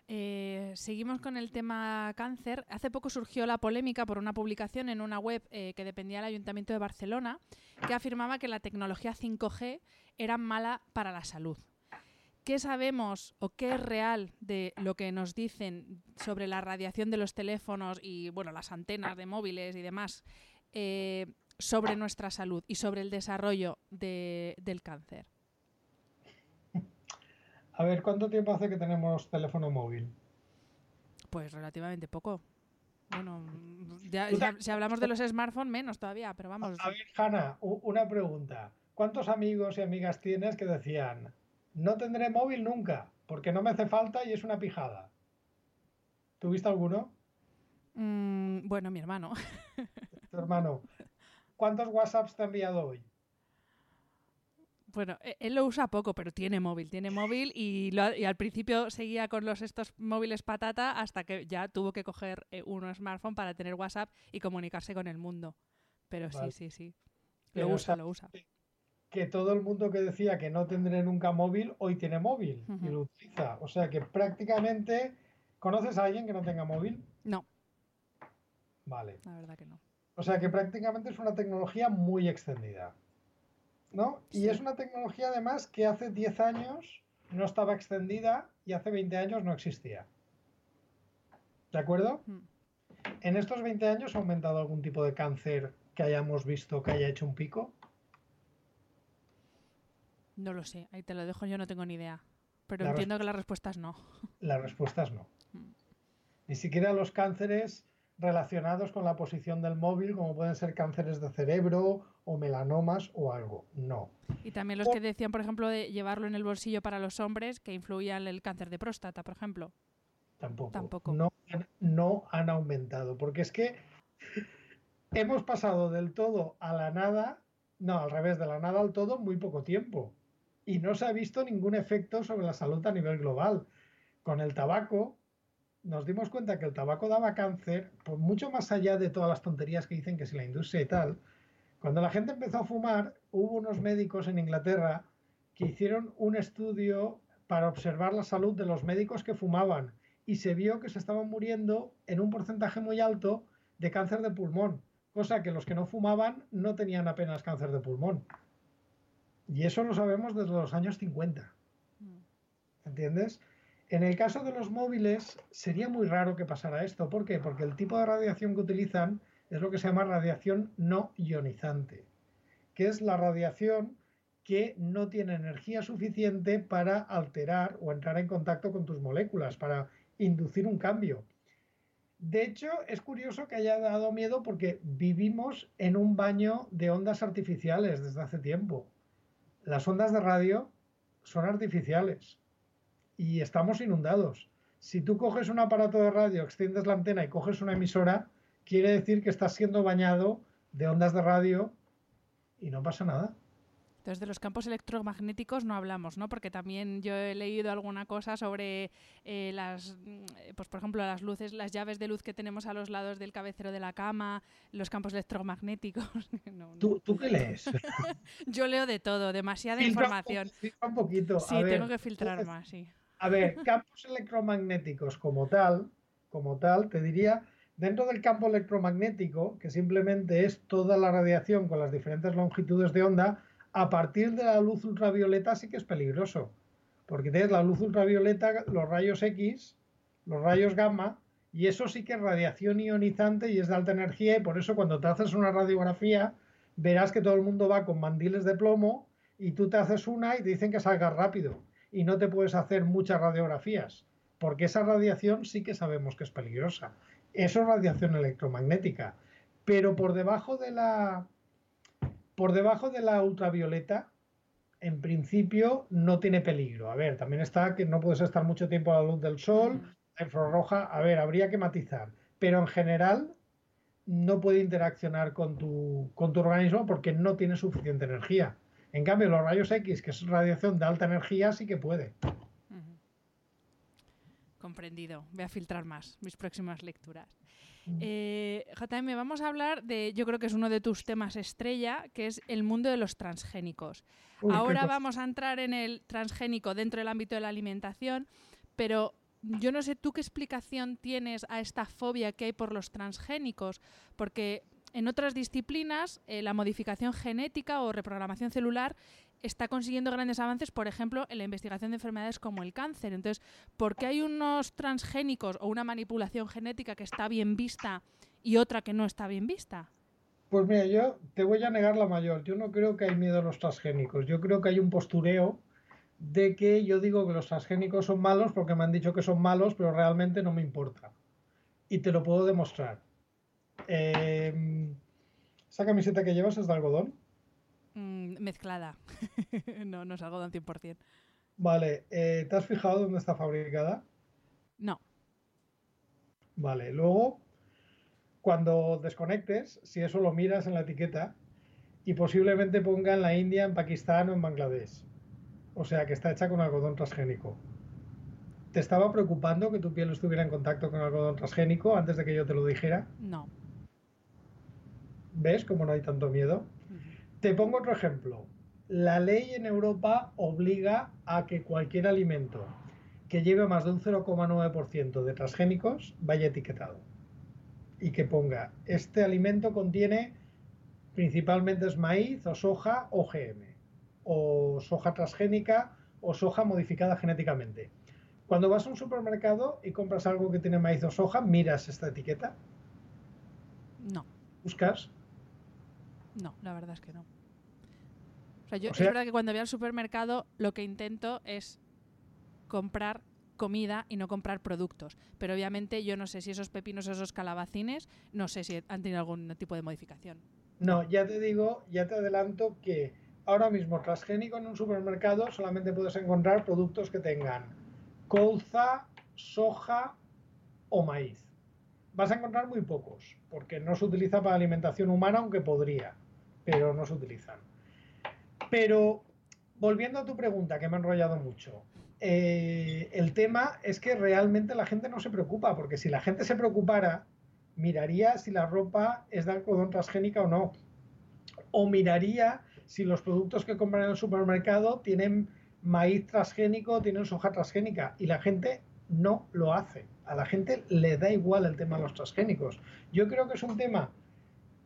Eh, seguimos con el tema cáncer. Hace poco surgió la polémica por una publicación en una web eh, que dependía del Ayuntamiento de Barcelona que afirmaba que la tecnología 5G era mala para la salud. ¿Qué sabemos o qué es real de lo que nos dicen sobre la radiación de los teléfonos y bueno, las antenas de móviles y demás eh, sobre nuestra salud y sobre el desarrollo del cáncer? A ver, ¿cuánto tiempo hace que tenemos teléfono móvil? Pues relativamente poco. Bueno, si hablamos de los smartphones, menos todavía, pero vamos. A ver, Hanna, una pregunta. ¿Cuántos amigos y amigas tienes que decían, no tendré móvil nunca, porque no me hace falta y es una pijada. ¿Tuviste alguno? Mm, bueno, mi hermano. Tu hermano. ¿Cuántos WhatsApps te ha enviado hoy? Bueno, e, él lo usa poco, pero tiene móvil, tiene móvil y, al principio seguía con los estos móviles patata hasta que ya tuvo que coger eh, un smartphone para tener WhatsApp y comunicarse con el mundo. Pero sí, sí, sí. Lo usa, lo usa que todo el mundo que decía que no tendré nunca móvil, hoy tiene móvil y lo utiliza. O sea que prácticamente, ¿conoces a alguien que no tenga móvil? No. Vale. La verdad que no. O sea que prácticamente es una tecnología muy extendida. ¿No? Y es una tecnología además que hace 10 años no estaba extendida y hace 20 años no existía. ¿De acuerdo? ¿En estos 20 años ha aumentado algún tipo de cáncer que hayamos visto que haya hecho un pico? No lo sé, ahí te lo dejo, yo no tengo ni idea. Pero entiendo que la respuesta es no. La respuesta es no. Mm. Ni siquiera los cánceres relacionados con la posición del móvil, como pueden ser cánceres de cerebro o melanomas o algo. No. Y también los que decían, por ejemplo, de llevarlo en el bolsillo para los hombres, que influían el cáncer de próstata, por ejemplo. Tampoco. Tampoco. No, no han aumentado, porque es que hemos pasado del todo a la nada, no, al revés, de la nada al todo, muy poco tiempo y no se ha visto ningún efecto sobre la salud a nivel global. Con el tabaco nos dimos cuenta que el tabaco daba cáncer, por mucho más allá de todas las tonterías que dicen que si la industria y tal. Cuando la gente empezó a fumar, hubo unos médicos en Inglaterra que hicieron un estudio para observar la salud de los médicos que fumaban y se vio que se estaban muriendo en un porcentaje muy alto de cáncer de pulmón, cosa que los que no fumaban no tenían apenas cáncer de pulmón. Y eso lo sabemos desde los años 50. Mm. ¿Entiendes? En el caso de los móviles sería muy raro que pasara esto. ¿Por qué? Porque el tipo de radiación que utilizan es lo que se llama radiación no ionizante, que es la radiación que no tiene energía suficiente para alterar o entrar en contacto con tus moléculas, para inducir un cambio. De hecho, es curioso que haya dado miedo porque vivimos en un baño de ondas artificiales desde hace tiempo las ondas de radio son artificiales y estamos inundados. Si tú coges un aparato de radio, extiendes la antena y coges una emisora, quiere decir que estás siendo bañado de ondas de radio y no pasa nada. Entonces, de los campos electromagnéticos no hablamos, ¿no? Porque también yo he leído alguna cosa sobre eh, las, mm, pues por ejemplo, las luces, las llaves de luz que tenemos a los lados del cabecero de la cama, los campos electromagnéticos. ¿Tú, ¿Tú, qué lees? yo leo de todo, demasiada información. Un, poquito. Sí, tengo que filtrar más, sí. A ver, campos electromagnéticos como tal, como tal, te diría, dentro del campo electromagnético, que simplemente es toda la radiación con las diferentes longitudes de onda, a partir de la luz ultravioleta sí que es peligroso. Porque tienes la luz ultravioleta, los rayos X, los rayos gamma, y eso sí que es radiación ionizante y es de alta energía, y por eso cuando te haces una radiografía, verás que todo el mundo va con mandiles de plomo y tú te haces una y te dicen que salgas rápido y no te puedes hacer muchas radiografías, porque esa radiación sí que sabemos que es peligrosa. Eso es radiación electromagnética. Pero por debajo de la, por debajo de la ultravioleta, en principio no tiene peligro. A ver, también está que no puedes estar mucho tiempo a la luz del sol, la infrarroja, a ver, habría que matizar. Pero en general no puede interaccionar con tu, con tu organismo porque no tiene suficiente energía. En cambio, los rayos X, que es radiación de alta energía, sí que puede. Comprendido. Voy a filtrar más mis próximas lecturas. Eh, JM, vamos a hablar de, yo creo que es uno de tus temas estrella, que es el mundo de los transgénicos. Ahora vamos a entrar en el transgénico dentro del ámbito de la alimentación, pero yo no sé tú qué explicación tienes a esta fobia que hay por los transgénicos, porque en otras disciplinas eh, la modificación genética o reprogramación celular está consiguiendo grandes avances, por ejemplo, en la investigación de enfermedades como el cáncer. Entonces, ¿por qué hay unos transgénicos o una manipulación genética que está bien vista y otra que no está bien vista? Pues mira, yo te voy a negar la mayor. Yo no creo que hay miedo a los transgénicos. Yo creo que hay un postureo de que yo digo que los transgénicos son malos porque me han dicho que son malos, pero realmente no me importa. Y te lo puedo demostrar. Eh, ¿Esa camiseta que llevas es de algodón? Mm, mezclada. no, no es algodón 100%. Vale, eh, ¿te has fijado dónde está fabricada? No. Vale, luego, cuando desconectes, si eso lo miras en la etiqueta, y posiblemente ponga en la India, en Pakistán o en Bangladesh. O sea, que está hecha con algodón transgénico. ¿Te estaba preocupando que tu piel estuviera en contacto con algodón transgénico antes de que yo te lo dijera? No. ¿Ves cómo no hay tanto miedo? Te pongo otro ejemplo. La ley en Europa obliga a que cualquier alimento que lleve más de un 0,9% de transgénicos vaya etiquetado. Y que ponga, este alimento contiene principalmente es maíz o soja o GM, o soja transgénica o soja modificada genéticamente. Cuando vas a un supermercado y compras algo que tiene maíz o soja, miras esta etiqueta. No. ¿Buscas? No, la verdad es que no. O sea, yo, es verdad que cuando voy al supermercado lo que intento es comprar comida y no comprar productos. Pero obviamente yo no sé si esos pepinos o esos calabacines, no sé si han tenido algún tipo de modificación. No, ya te digo, ya te adelanto que ahora mismo transgénico en un supermercado solamente puedes encontrar productos que tengan colza, soja o maíz. Vas a encontrar muy pocos, porque no se utiliza para alimentación humana, aunque podría pero no se utilizan. Pero volviendo a tu pregunta, que me ha enrollado mucho, eh, el tema es que realmente la gente no se preocupa, porque si la gente se preocupara, miraría si la ropa es de algodón transgénica o no. O miraría si los productos que compran en el supermercado tienen maíz transgénico, tienen soja transgénica. Y la gente no lo hace. A la gente le da igual el tema de los transgénicos. Yo creo que es un tema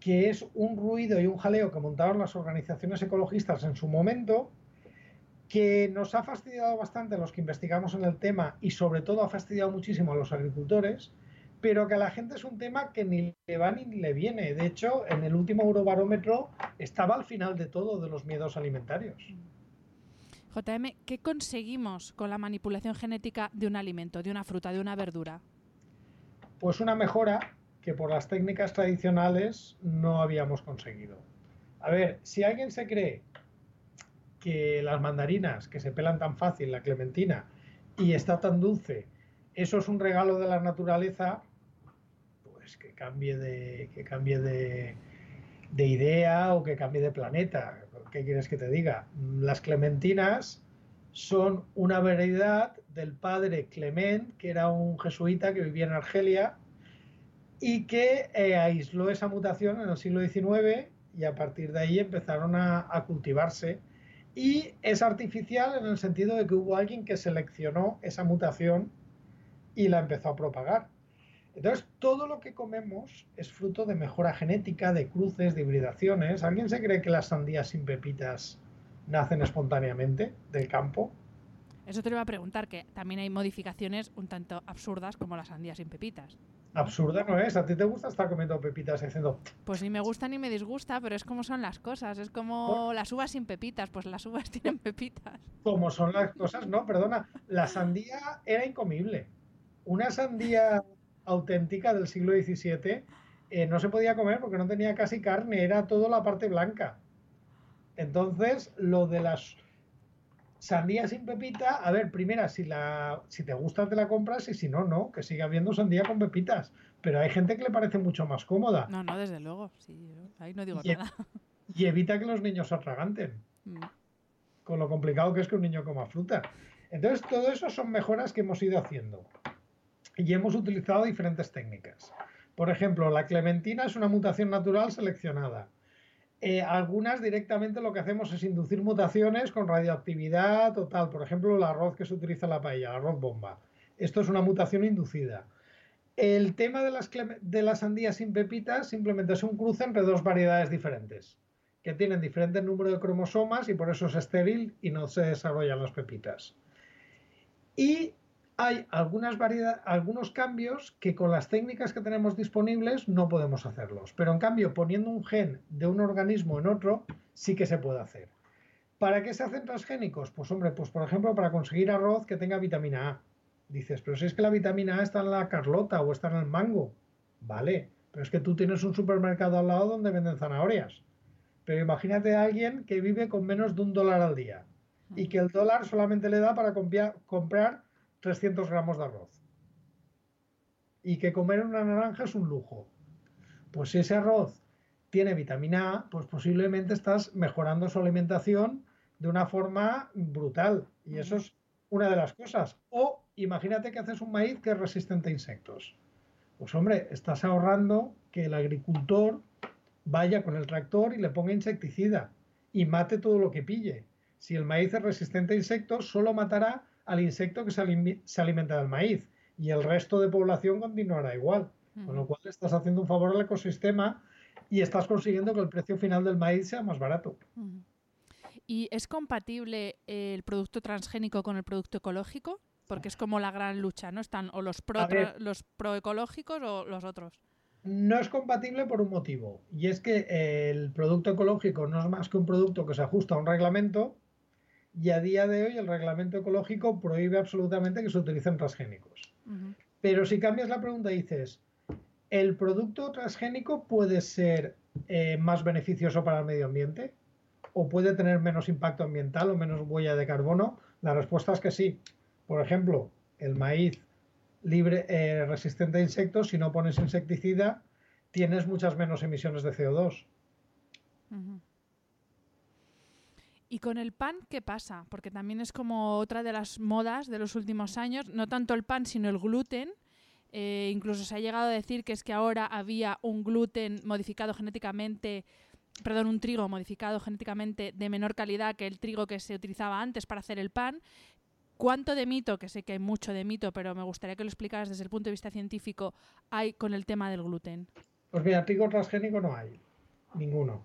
que es un ruido y un jaleo que montaron las organizaciones ecologistas en su momento, que nos ha fastidiado bastante a los que investigamos en el tema y sobre todo ha fastidiado muchísimo a los agricultores, pero que a la gente es un tema que ni le va ni le viene. De hecho, en el último Eurobarómetro estaba al final de todo de los miedos alimentarios. JM, ¿qué conseguimos con la manipulación genética de un alimento, de una fruta, de una verdura? Pues una mejora que por las técnicas tradicionales no habíamos conseguido. A ver, si alguien se cree que las mandarinas, que se pelan tan fácil, la clementina, y está tan dulce, eso es un regalo de la naturaleza, pues que cambie de, que cambie de, de idea o que cambie de planeta. ¿Qué quieres que te diga? Las clementinas son una variedad del padre Clement, que era un jesuita que vivía en Argelia y que eh, aisló esa mutación en el siglo XIX y a partir de ahí empezaron a, a, cultivarse. Y es artificial en el sentido de que hubo alguien que seleccionó esa mutación y la empezó a propagar. Entonces, todo lo que comemos es fruto de mejora genética, de cruces, de hibridaciones. ¿Alguien se cree que las sandías sin pepitas nacen espontáneamente del campo? Eso te lo iba a preguntar, que también hay modificaciones un tanto absurdas como las sandías sin pepitas. Absurda no es. ¿A ti te gusta estar comiendo pepitas y haciendo.? Pues ni me gusta ni me disgusta, pero es como son las cosas. Es como las uvas sin pepitas, pues las uvas tienen pepitas. Como son las cosas, no, perdona. La sandía era incomible. Una sandía auténtica del siglo XVII eh, no se podía comer porque no tenía casi carne, era todo la parte blanca. Entonces, lo de las sandía sin pepita, a ver, primera, si, la, si te gusta te la compras y si no, no, que siga habiendo sandía con pepitas. Pero hay gente que le parece mucho más cómoda. No, no, desde luego, sí, ahí no digo nada. Y evita que los niños se atraganten. Mm. Con lo complicado que es que un niño coma fruta. Entonces, todo eso son mejoras que hemos ido haciendo. Y hemos utilizado diferentes técnicas. Por ejemplo, la clementina es una mutación natural seleccionada eh, algunas directamente lo que hacemos es inducir mutaciones con radioactividad total. Por ejemplo, el arroz que se utiliza en la paella, el arroz bomba. Esto es una mutación inducida. El tema de las, de las sandías sin pepitas simplemente es un cruce entre dos variedades diferentes, que tienen diferente número de cromosomas y por eso es estéril y no se desarrollan las pepitas. Y hay algunas algunos cambios que con las técnicas que tenemos disponibles no podemos hacerlos. Pero en cambio, poniendo un gen de un organismo en otro, sí que se puede hacer. ¿Para qué se hacen transgénicos? Pues hombre, pues por ejemplo, para conseguir arroz que tenga vitamina A. Dices, pero si es que la vitamina A está en la carlota o está en el mango. Vale, pero es que tú tienes un supermercado al lado donde venden zanahorias. Pero imagínate a alguien que vive con menos de un dólar al día y que el dólar solamente le da para comprar 300 gramos de arroz. Y que comer una naranja es un lujo. Pues si ese arroz tiene vitamina A, pues posiblemente estás mejorando su alimentación de una forma brutal. Y eso es una de las cosas. O imagínate que haces un maíz que es resistente a insectos. Pues hombre, estás ahorrando que el agricultor vaya con el tractor y le ponga insecticida y mate todo lo que pille. Si el maíz es resistente a insectos, solo matará al insecto que se, alimenta del maíz y el resto de población continuará igual. Con lo cual estás haciendo un favor al ecosistema y estás consiguiendo que el precio final del maíz sea más barato. ¿Y es compatible el producto transgénico con el producto ecológico? Porque es como la gran lucha, ¿no? Están o los pro, los proecológicos o los otros. No es compatible por un motivo, y es que el producto ecológico no es más que un producto que se ajusta a un reglamento y a día de hoy el reglamento ecológico prohíbe absolutamente que se utilicen transgénicos. Pero si cambias la pregunta y dices, ¿el producto transgénico puede ser eh, más beneficioso para el medio ambiente? ¿O puede tener menos impacto ambiental o menos huella de carbono? La respuesta es que sí. Por ejemplo, el maíz libre, eh, resistente a insectos, si no pones insecticida, tienes muchas menos emisiones de CO2. ¿Y con el pan qué pasa? Porque también es como otra de las modas de los últimos años, no tanto el pan, sino el gluten. Eh, incluso se ha llegado a decir que es que ahora había un gluten modificado genéticamente, perdón, un trigo modificado genéticamente de menor calidad que el trigo que se utilizaba antes para hacer el pan. ¿Cuánto de mito, que sé que hay mucho de mito, pero me gustaría que lo explicaras desde el punto de vista científico, hay con el tema del gluten? Pues mira, trigo transgénico no hay, ninguno,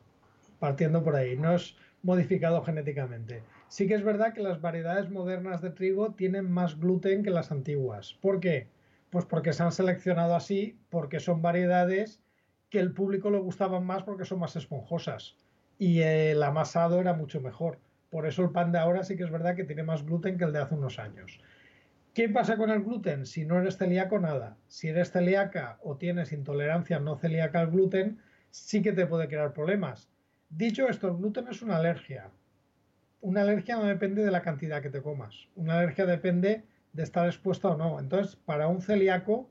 partiendo por ahí. No es, modificado genéticamente. Sí que es verdad que las variedades modernas de trigo tienen más gluten que las antiguas. ¿Por qué? Pues porque se han seleccionado así, porque son variedades que el público le gustaban más porque son más esponjosas y el amasado era mucho mejor. Por eso el pan de ahora sí que es verdad que tiene más gluten que el de hace unos años. ¿Qué pasa con el gluten? Si no eres celíaco, nada. Si eres celíaca o tienes intolerancia no celíaca al gluten, sí que te puede crear problemas. Dicho esto, el gluten es una alergia. Una alergia no depende de la cantidad que te comas. Una alergia depende de estar expuesta o no. Entonces, para un celíaco,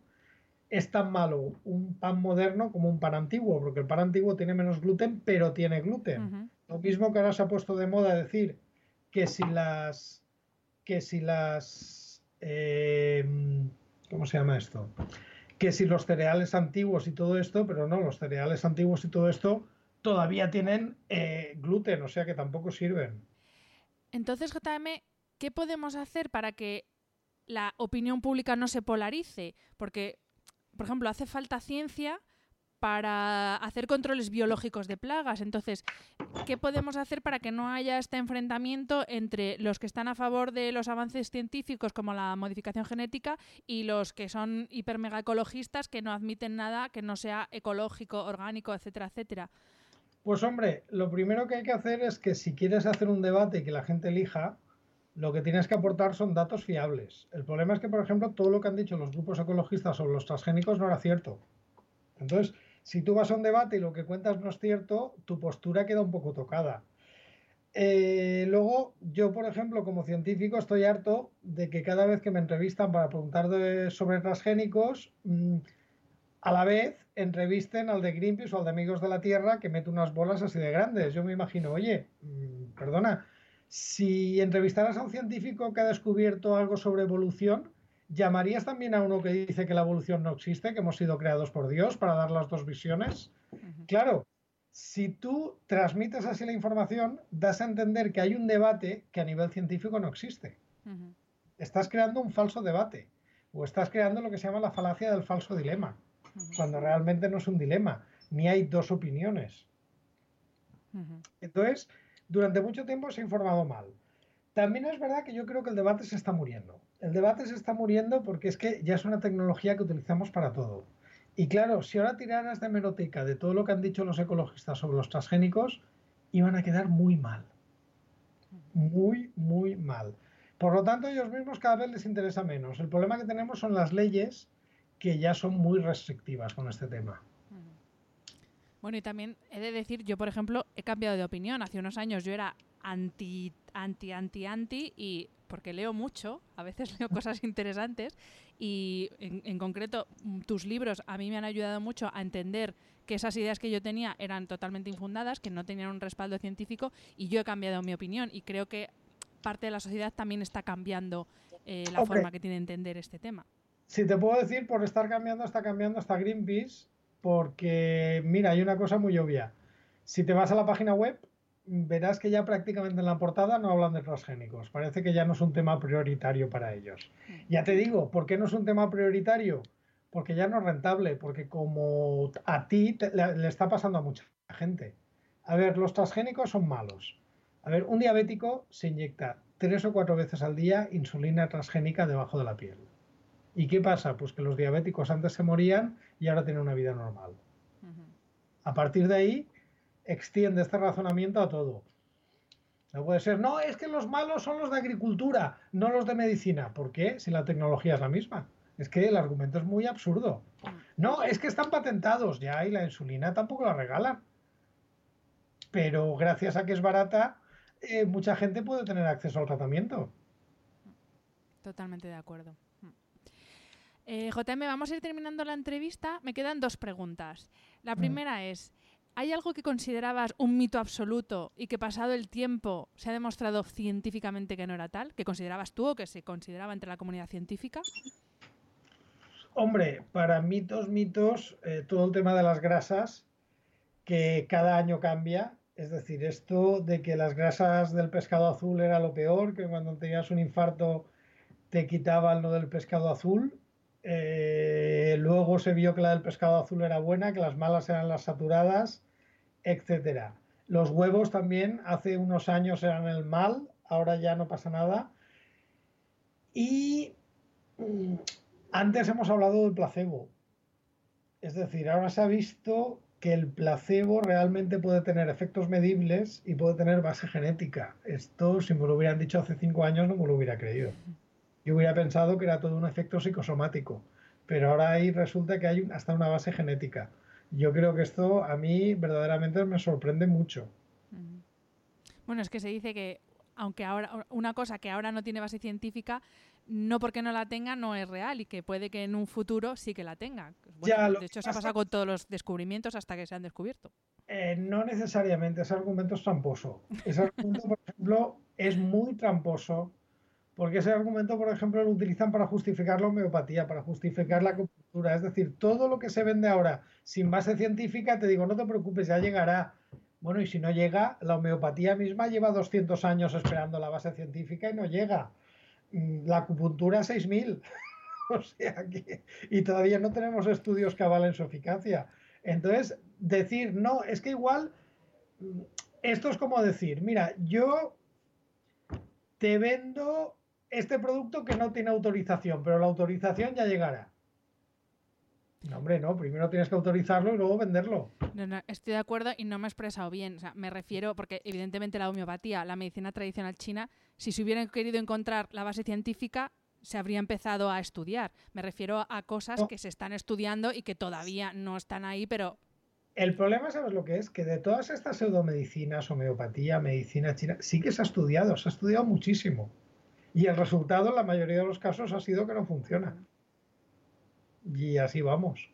es tan malo un pan moderno como un pan antiguo, porque el pan antiguo tiene menos gluten, pero tiene gluten. Lo mismo que ahora se ha puesto de moda decir que si las que si las eh, ¿cómo se llama esto? Que si los cereales antiguos y todo esto, pero no, los cereales antiguos y todo esto todavía tienen eh, gluten, o sea que tampoco sirven. Entonces, JM, ¿qué podemos hacer para que la opinión pública no se polarice? Porque, por ejemplo, hace falta ciencia para hacer controles biológicos de plagas. Entonces, ¿qué podemos hacer para que no haya este enfrentamiento entre los que están a favor de los avances científicos como la modificación genética y los que son hiper mega ecologistas que no admiten nada que no sea ecológico, orgánico, etcétera, etcétera? Pues hombre, lo primero que hay que hacer es que si quieres hacer un debate y que la gente elija, lo que tienes que aportar son datos fiables. El problema es que, por ejemplo, todo lo que han dicho los grupos ecologistas sobre los transgénicos no era cierto. Entonces, si tú vas a un debate y lo que cuentas no es cierto, tu postura queda un poco tocada. Eh, luego, yo, por ejemplo, como científico, estoy harto de que cada vez que me entrevistan para preguntar sobre transgénicos, mm, a la vez entrevisten al de Greenpeace o al de Amigos de la Tierra que mete unas bolas así de grandes. Yo me imagino, oye, mm, perdona, si entrevistaras a un científico que ha descubierto algo sobre evolución, ¿Llamarías también a uno que dice que la evolución no existe, que hemos sido creados por Dios para dar las dos visiones? Claro, si tú transmites así la información, das a entender que hay un debate que a nivel científico no existe. Estás creando un falso debate o estás creando lo que se llama la falacia del falso dilema, cuando realmente no es un dilema, ni hay dos opiniones. Entonces, durante mucho tiempo se ha informado mal. También es verdad que yo creo que el debate se está muriendo el debate se está muriendo porque es que ya es una tecnología que utilizamos para todo. Y claro, si ahora tiraras de meroteca de todo lo que han dicho los ecologistas sobre los transgénicos, iban a quedar muy mal. Muy, muy mal. Por lo tanto, ellos mismos cada vez les interesa menos. El problema que tenemos son las leyes que ya son muy restrictivas con este tema. Bueno, y también he de decir, yo por ejemplo he cambiado de opinión. Hace unos años yo era anti, anti, anti, anti y porque leo mucho, a veces leo cosas interesantes y en, concreto mm, tus libros a mí me han ayudado mucho a entender que esas ideas que yo tenía eran totalmente infundadas, que no tenían un respaldo científico y yo he cambiado mi opinión y creo que parte de la sociedad también está cambiando eh, la forma que tiene de entender este tema. Si te puedo decir, por estar cambiando, está cambiando hasta Greenpeace, porque mira, hay una cosa muy obvia. Si te vas a la página web, verás que ya prácticamente en la portada no hablan de transgénicos. Parece que ya no es un tema prioritario para ellos. Ya te digo, ¿por qué no es un tema prioritario? Porque ya no es rentable, porque como a ti le, está pasando a mucha gente. A ver, los transgénicos son malos. A ver, un diabético se inyecta tres o cuatro veces al día insulina transgénica debajo de la piel. ¿Y qué pasa? Pues que los diabéticos antes se morían y ahora tienen una vida normal. A partir de ahí, extiende este razonamiento a todo. No puede ser, no, es que los malos son los de agricultura, no los de medicina. ¿Por qué? Si la tecnología es la misma. Es que el argumento es muy absurdo. No, es que están patentados ya y la insulina tampoco la regalan. Pero gracias a que es barata, eh, mucha gente puede tener acceso al tratamiento. Totalmente de acuerdo. Eh, JM, vamos a ir terminando la entrevista. Me quedan dos preguntas. La mm. primera es, ¿Hay algo que considerabas un mito absoluto y que pasado el tiempo se ha demostrado científicamente que no era tal? ¿Que considerabas tú o que se consideraba entre la comunidad científica? Hombre, para mitos, mitos, eh, todo el tema de las grasas, que cada año cambia. Es decir, esto de que las grasas del pescado azul era lo peor, que cuando tenías un infarto te quitaban lo del pescado azul. Eh, luego se vio que la del pescado azul era buena, que las malas eran las saturadas etcétera. Los huevos también hace unos años eran el mal, ahora ya no pasa nada. Y mm, antes hemos hablado del placebo. Es decir, ahora se ha visto que el placebo realmente puede tener efectos medibles y puede tener base genética. Esto, si me lo hubieran dicho hace cinco años, no me lo hubiera creído. Yo hubiera pensado que era todo un efecto psicosomático, pero ahora ahí resulta que hay hasta una base genética yo creo que esto a mí verdaderamente me sorprende mucho. Bueno, es que se dice que aunque ahora una cosa que ahora no tiene base científica, no porque no la tenga no es real y que puede que en un futuro sí que la tenga. Ya, lo de hecho, se ha pasa- pasado con todos los descubrimientos hasta que se han descubierto. Eh, no necesariamente, ese argumento es tramposo. Ese argumento, por ejemplo, es muy tramposo porque ese argumento, por ejemplo, lo utilizan para justificar la homeopatía, para justificar la acupuntura. Es decir, todo lo que se vende ahora sin base científica, te digo, no te preocupes, ya llegará. Bueno, y si no llega, la homeopatía misma lleva 200 años esperando la base científica y no llega. Mm, La acupuntura 6.000. O sea que, y todavía no tenemos estudios que avalen su eficacia. Entonces, decir, no, es que igual, mm, esto es como decir, mira, yo te vendo este producto que no tiene autorización, pero la autorización ya llegará. No, hombre, no, primero tienes que autorizarlo y luego venderlo. No, no, estoy de acuerdo y no me he expresado bien. O sea, me refiero, porque evidentemente la homeopatía, la medicina tradicional china, si se hubieran querido encontrar la base científica, se habría empezado a estudiar. Me refiero a cosas No. que se están estudiando y que todavía no están ahí, pero El problema, ¿sabes lo que es? Que de todas estas pseudomedicinas, homeopatía, medicina china, sí que se ha estudiado, se ha estudiado muchísimo. Y el resultado, en la mayoría de los casos, ha sido que no funciona. Y así vamos.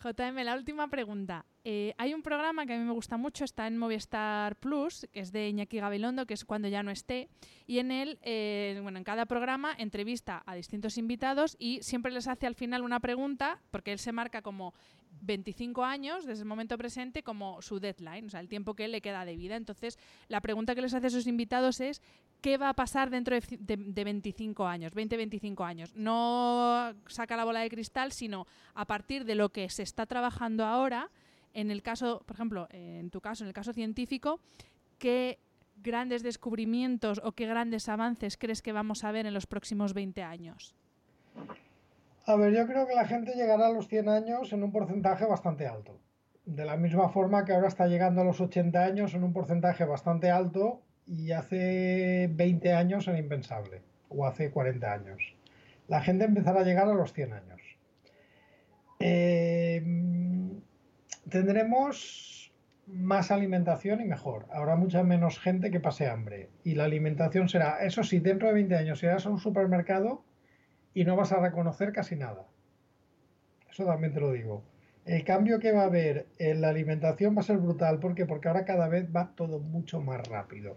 JM, la última pregunta. Eh, hay un programa que a mí me gusta mucho, está en Movistar Plus, que es de Iñaki Gabilondo, que es cuando ya no esté, y en él, eh, bueno, en cada programa entrevista a distintos invitados y siempre les hace al final una pregunta, porque él se marca como 25 años desde el momento presente como su deadline, o sea, el tiempo que le queda de vida. Entonces, la pregunta que les hace a sus invitados es ¿qué va a pasar dentro de, de- de 25 años, 20-25 años? No saca la bola de cristal, sino a partir de lo que se está trabajando ahora, en el caso, por ejemplo, en tu caso, en el caso científico, ¿qué grandes descubrimientos o qué grandes avances crees que vamos a ver en los próximos 20 años? A ver, yo creo que la gente llegará a los 100 años en un porcentaje bastante alto. De la misma forma que ahora está llegando a los 80 años en un porcentaje bastante alto y hace 20 años era impensable, o hace 40 años. La gente empezará a llegar a los 100 años. Eh, tendremos más alimentación y mejor. Habrá mucha menos gente que pase hambre. Y la alimentación será, eso sí, dentro de 20 años irás a un supermercado y no vas a reconocer casi nada. Eso también te lo digo. El cambio que va a haber en la alimentación va a ser brutal. ¿Por qué? Porque ahora cada vez va todo mucho más rápido.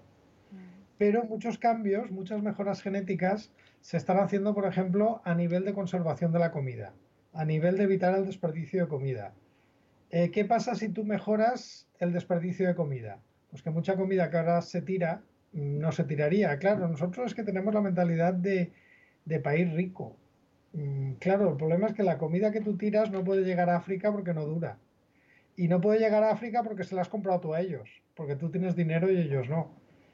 Pero muchos cambios, muchas mejoras genéticas se están haciendo, por ejemplo, a nivel de conservación de la comida, a nivel de evitar el desperdicio de comida. Eh, ¿Qué pasa si tú mejoras el desperdicio de comida? Pues que mucha comida que ahora se tira mm, no se tiraría. Claro, nosotros es que tenemos la mentalidad de, de país rico. Mm, Claro, el problema es que la comida que tú tiras no puede llegar a África porque no dura. Y no puede llegar a África porque se la has comprado tú a ellos, porque tú tienes dinero y ellos no.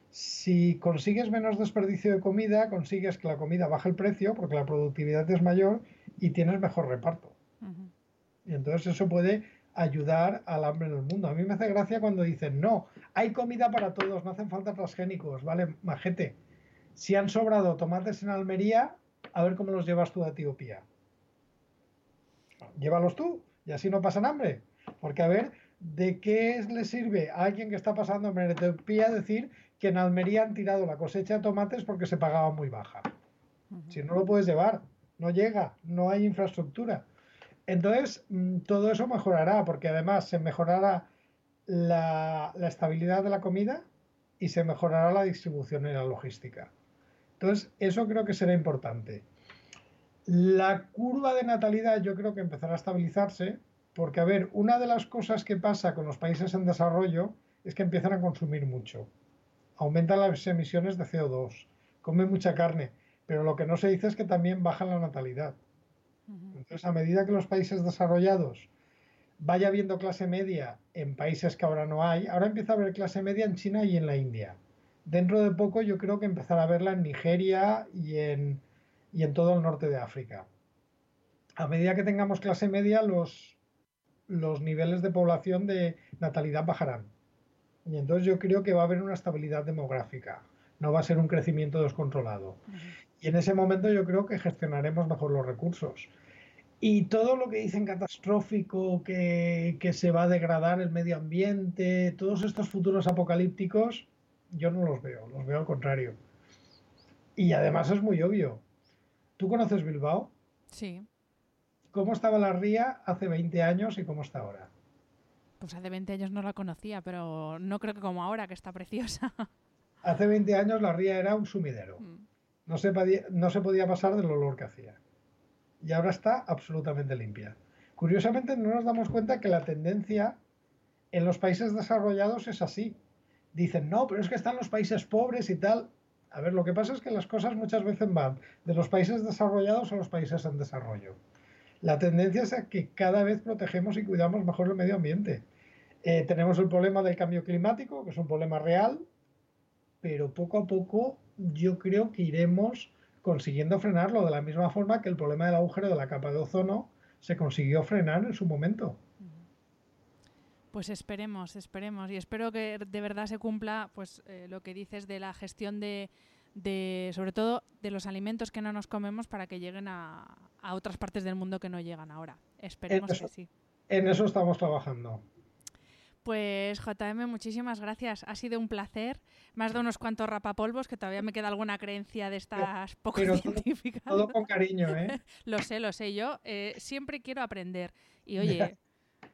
Si consigues menos desperdicio de comida, consigues que la comida baje el precio porque la productividad es mayor y tienes mejor reparto. Y entonces eso puede ayudar al hambre en el mundo. A mí me hace gracia cuando dicen, no, hay comida para todos, no hacen falta transgénicos, ¿vale? Majete. Si han sobrado tomates en Almería, a ver cómo los llevas tú a Etiopía. Llévalos tú y así no pasan hambre. Porque a ver, ¿de qué le sirve a alguien que está pasando hambre en Etiopía decir que en Almería han tirado la cosecha de tomates porque se pagaba muy baja? Si no lo puedes llevar, no llega, no hay infraestructura. Entonces, mm, todo eso mejorará, porque además se mejorará la, estabilidad de la comida y se mejorará la distribución y la logística. Entonces, eso creo que será importante. La curva de natalidad yo creo que empezará a estabilizarse, porque, a ver, una de las cosas que pasa con los países en desarrollo es que empiezan a consumir mucho. Aumentan las emisiones de CO2, comen mucha carne, pero lo que no se dice es que también baja la natalidad. Entonces, a medida que los países desarrollados vaya habiendo clase media en países que ahora no hay, ahora empieza a haber clase media en China y en la India. Dentro de poco yo creo que empezará a verla en Nigeria y en, y en todo el norte de África. A medida que tengamos clase media, los, los niveles de población de natalidad bajarán. Y entonces yo creo que va a haber una estabilidad demográfica. No va a ser un crecimiento descontrolado. Y en ese momento yo creo que gestionaremos mejor los recursos. Y todo lo que dicen catastrófico, que, que se va a degradar el medio ambiente, todos estos futuros apocalípticos, yo no los veo, los veo al contrario. Y además es muy obvio. ¿Tú conoces Bilbao? Sí. ¿Cómo estaba la ría hace 20 años y cómo está ahora? Pues hace 20 años no la conocía, pero no creo que como ahora, que está preciosa. Hace 20 años la ría era un sumidero. Mm. No se, podía, no se podía pasar del olor que hacía. Y ahora está absolutamente limpia. Curiosamente no nos damos cuenta que la tendencia en los países desarrollados es así. Dicen, no, pero es que están los países pobres y tal. A ver, lo que pasa es que las cosas muchas veces van de los países desarrollados a los países en desarrollo. La tendencia es a que cada vez protegemos y cuidamos mejor el medio ambiente. Eh, tenemos el problema del cambio climático, que es un problema real, pero poco a poco yo creo que iremos consiguiendo frenarlo de la misma forma que el problema del agujero de la capa de ozono se consiguió frenar en su momento. Pues esperemos, esperemos. Y espero que de verdad se cumpla pues eh, lo que dices de la gestión de, de, sobre todo, de los alimentos que no nos comemos para que lleguen a, a otras partes del mundo que no llegan ahora. Esperemos eso. que sí. En eso estamos trabajando. Pues JM, muchísimas gracias. Ha sido un placer. Has dado unos cuantos rapapolvos que todavía me queda alguna creencia de estas poco Pero científicas. todo con cariño, ¿eh? Lo sé, lo sé. Yo eh, siempre quiero aprender. Y oye,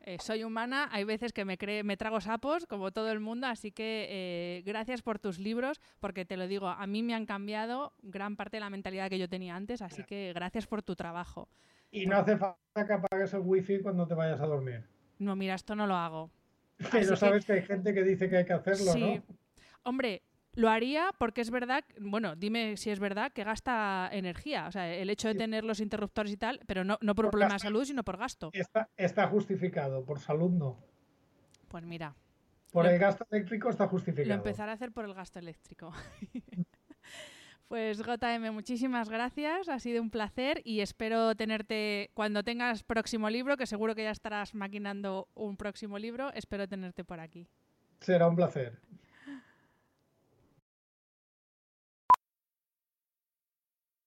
eh, soy humana, hay veces que me, cre- me trago sapos, como todo el mundo, así que eh, gracias por tus libros, porque te lo digo, a mí me han cambiado gran parte de la mentalidad que yo tenía antes, así que gracias por tu trabajo. Y no hace falta que apagues el wifi cuando te vayas a dormir. No, mira, esto no lo hago. Pero sabes que hay gente que dice que hay que hacerlo, sí. ¿no? Hombre, lo haría porque es verdad, bueno, dime si es verdad que gasta energía, o sea, el hecho de tener los interruptores y tal, pero no, no por Por problema de salud, sino por gasto. Está, está justificado, por salud no. Pues mira, Por Lo- el gasto eléctrico está lo justificado. empezaré a hacer por el gasto eléctrico. Pues JM, muchísimas gracias, ha sido un placer y espero tenerte cuando tengas próximo libro, que seguro que ya estarás maquinando un próximo libro, espero tenerte por aquí. Será un placer.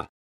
región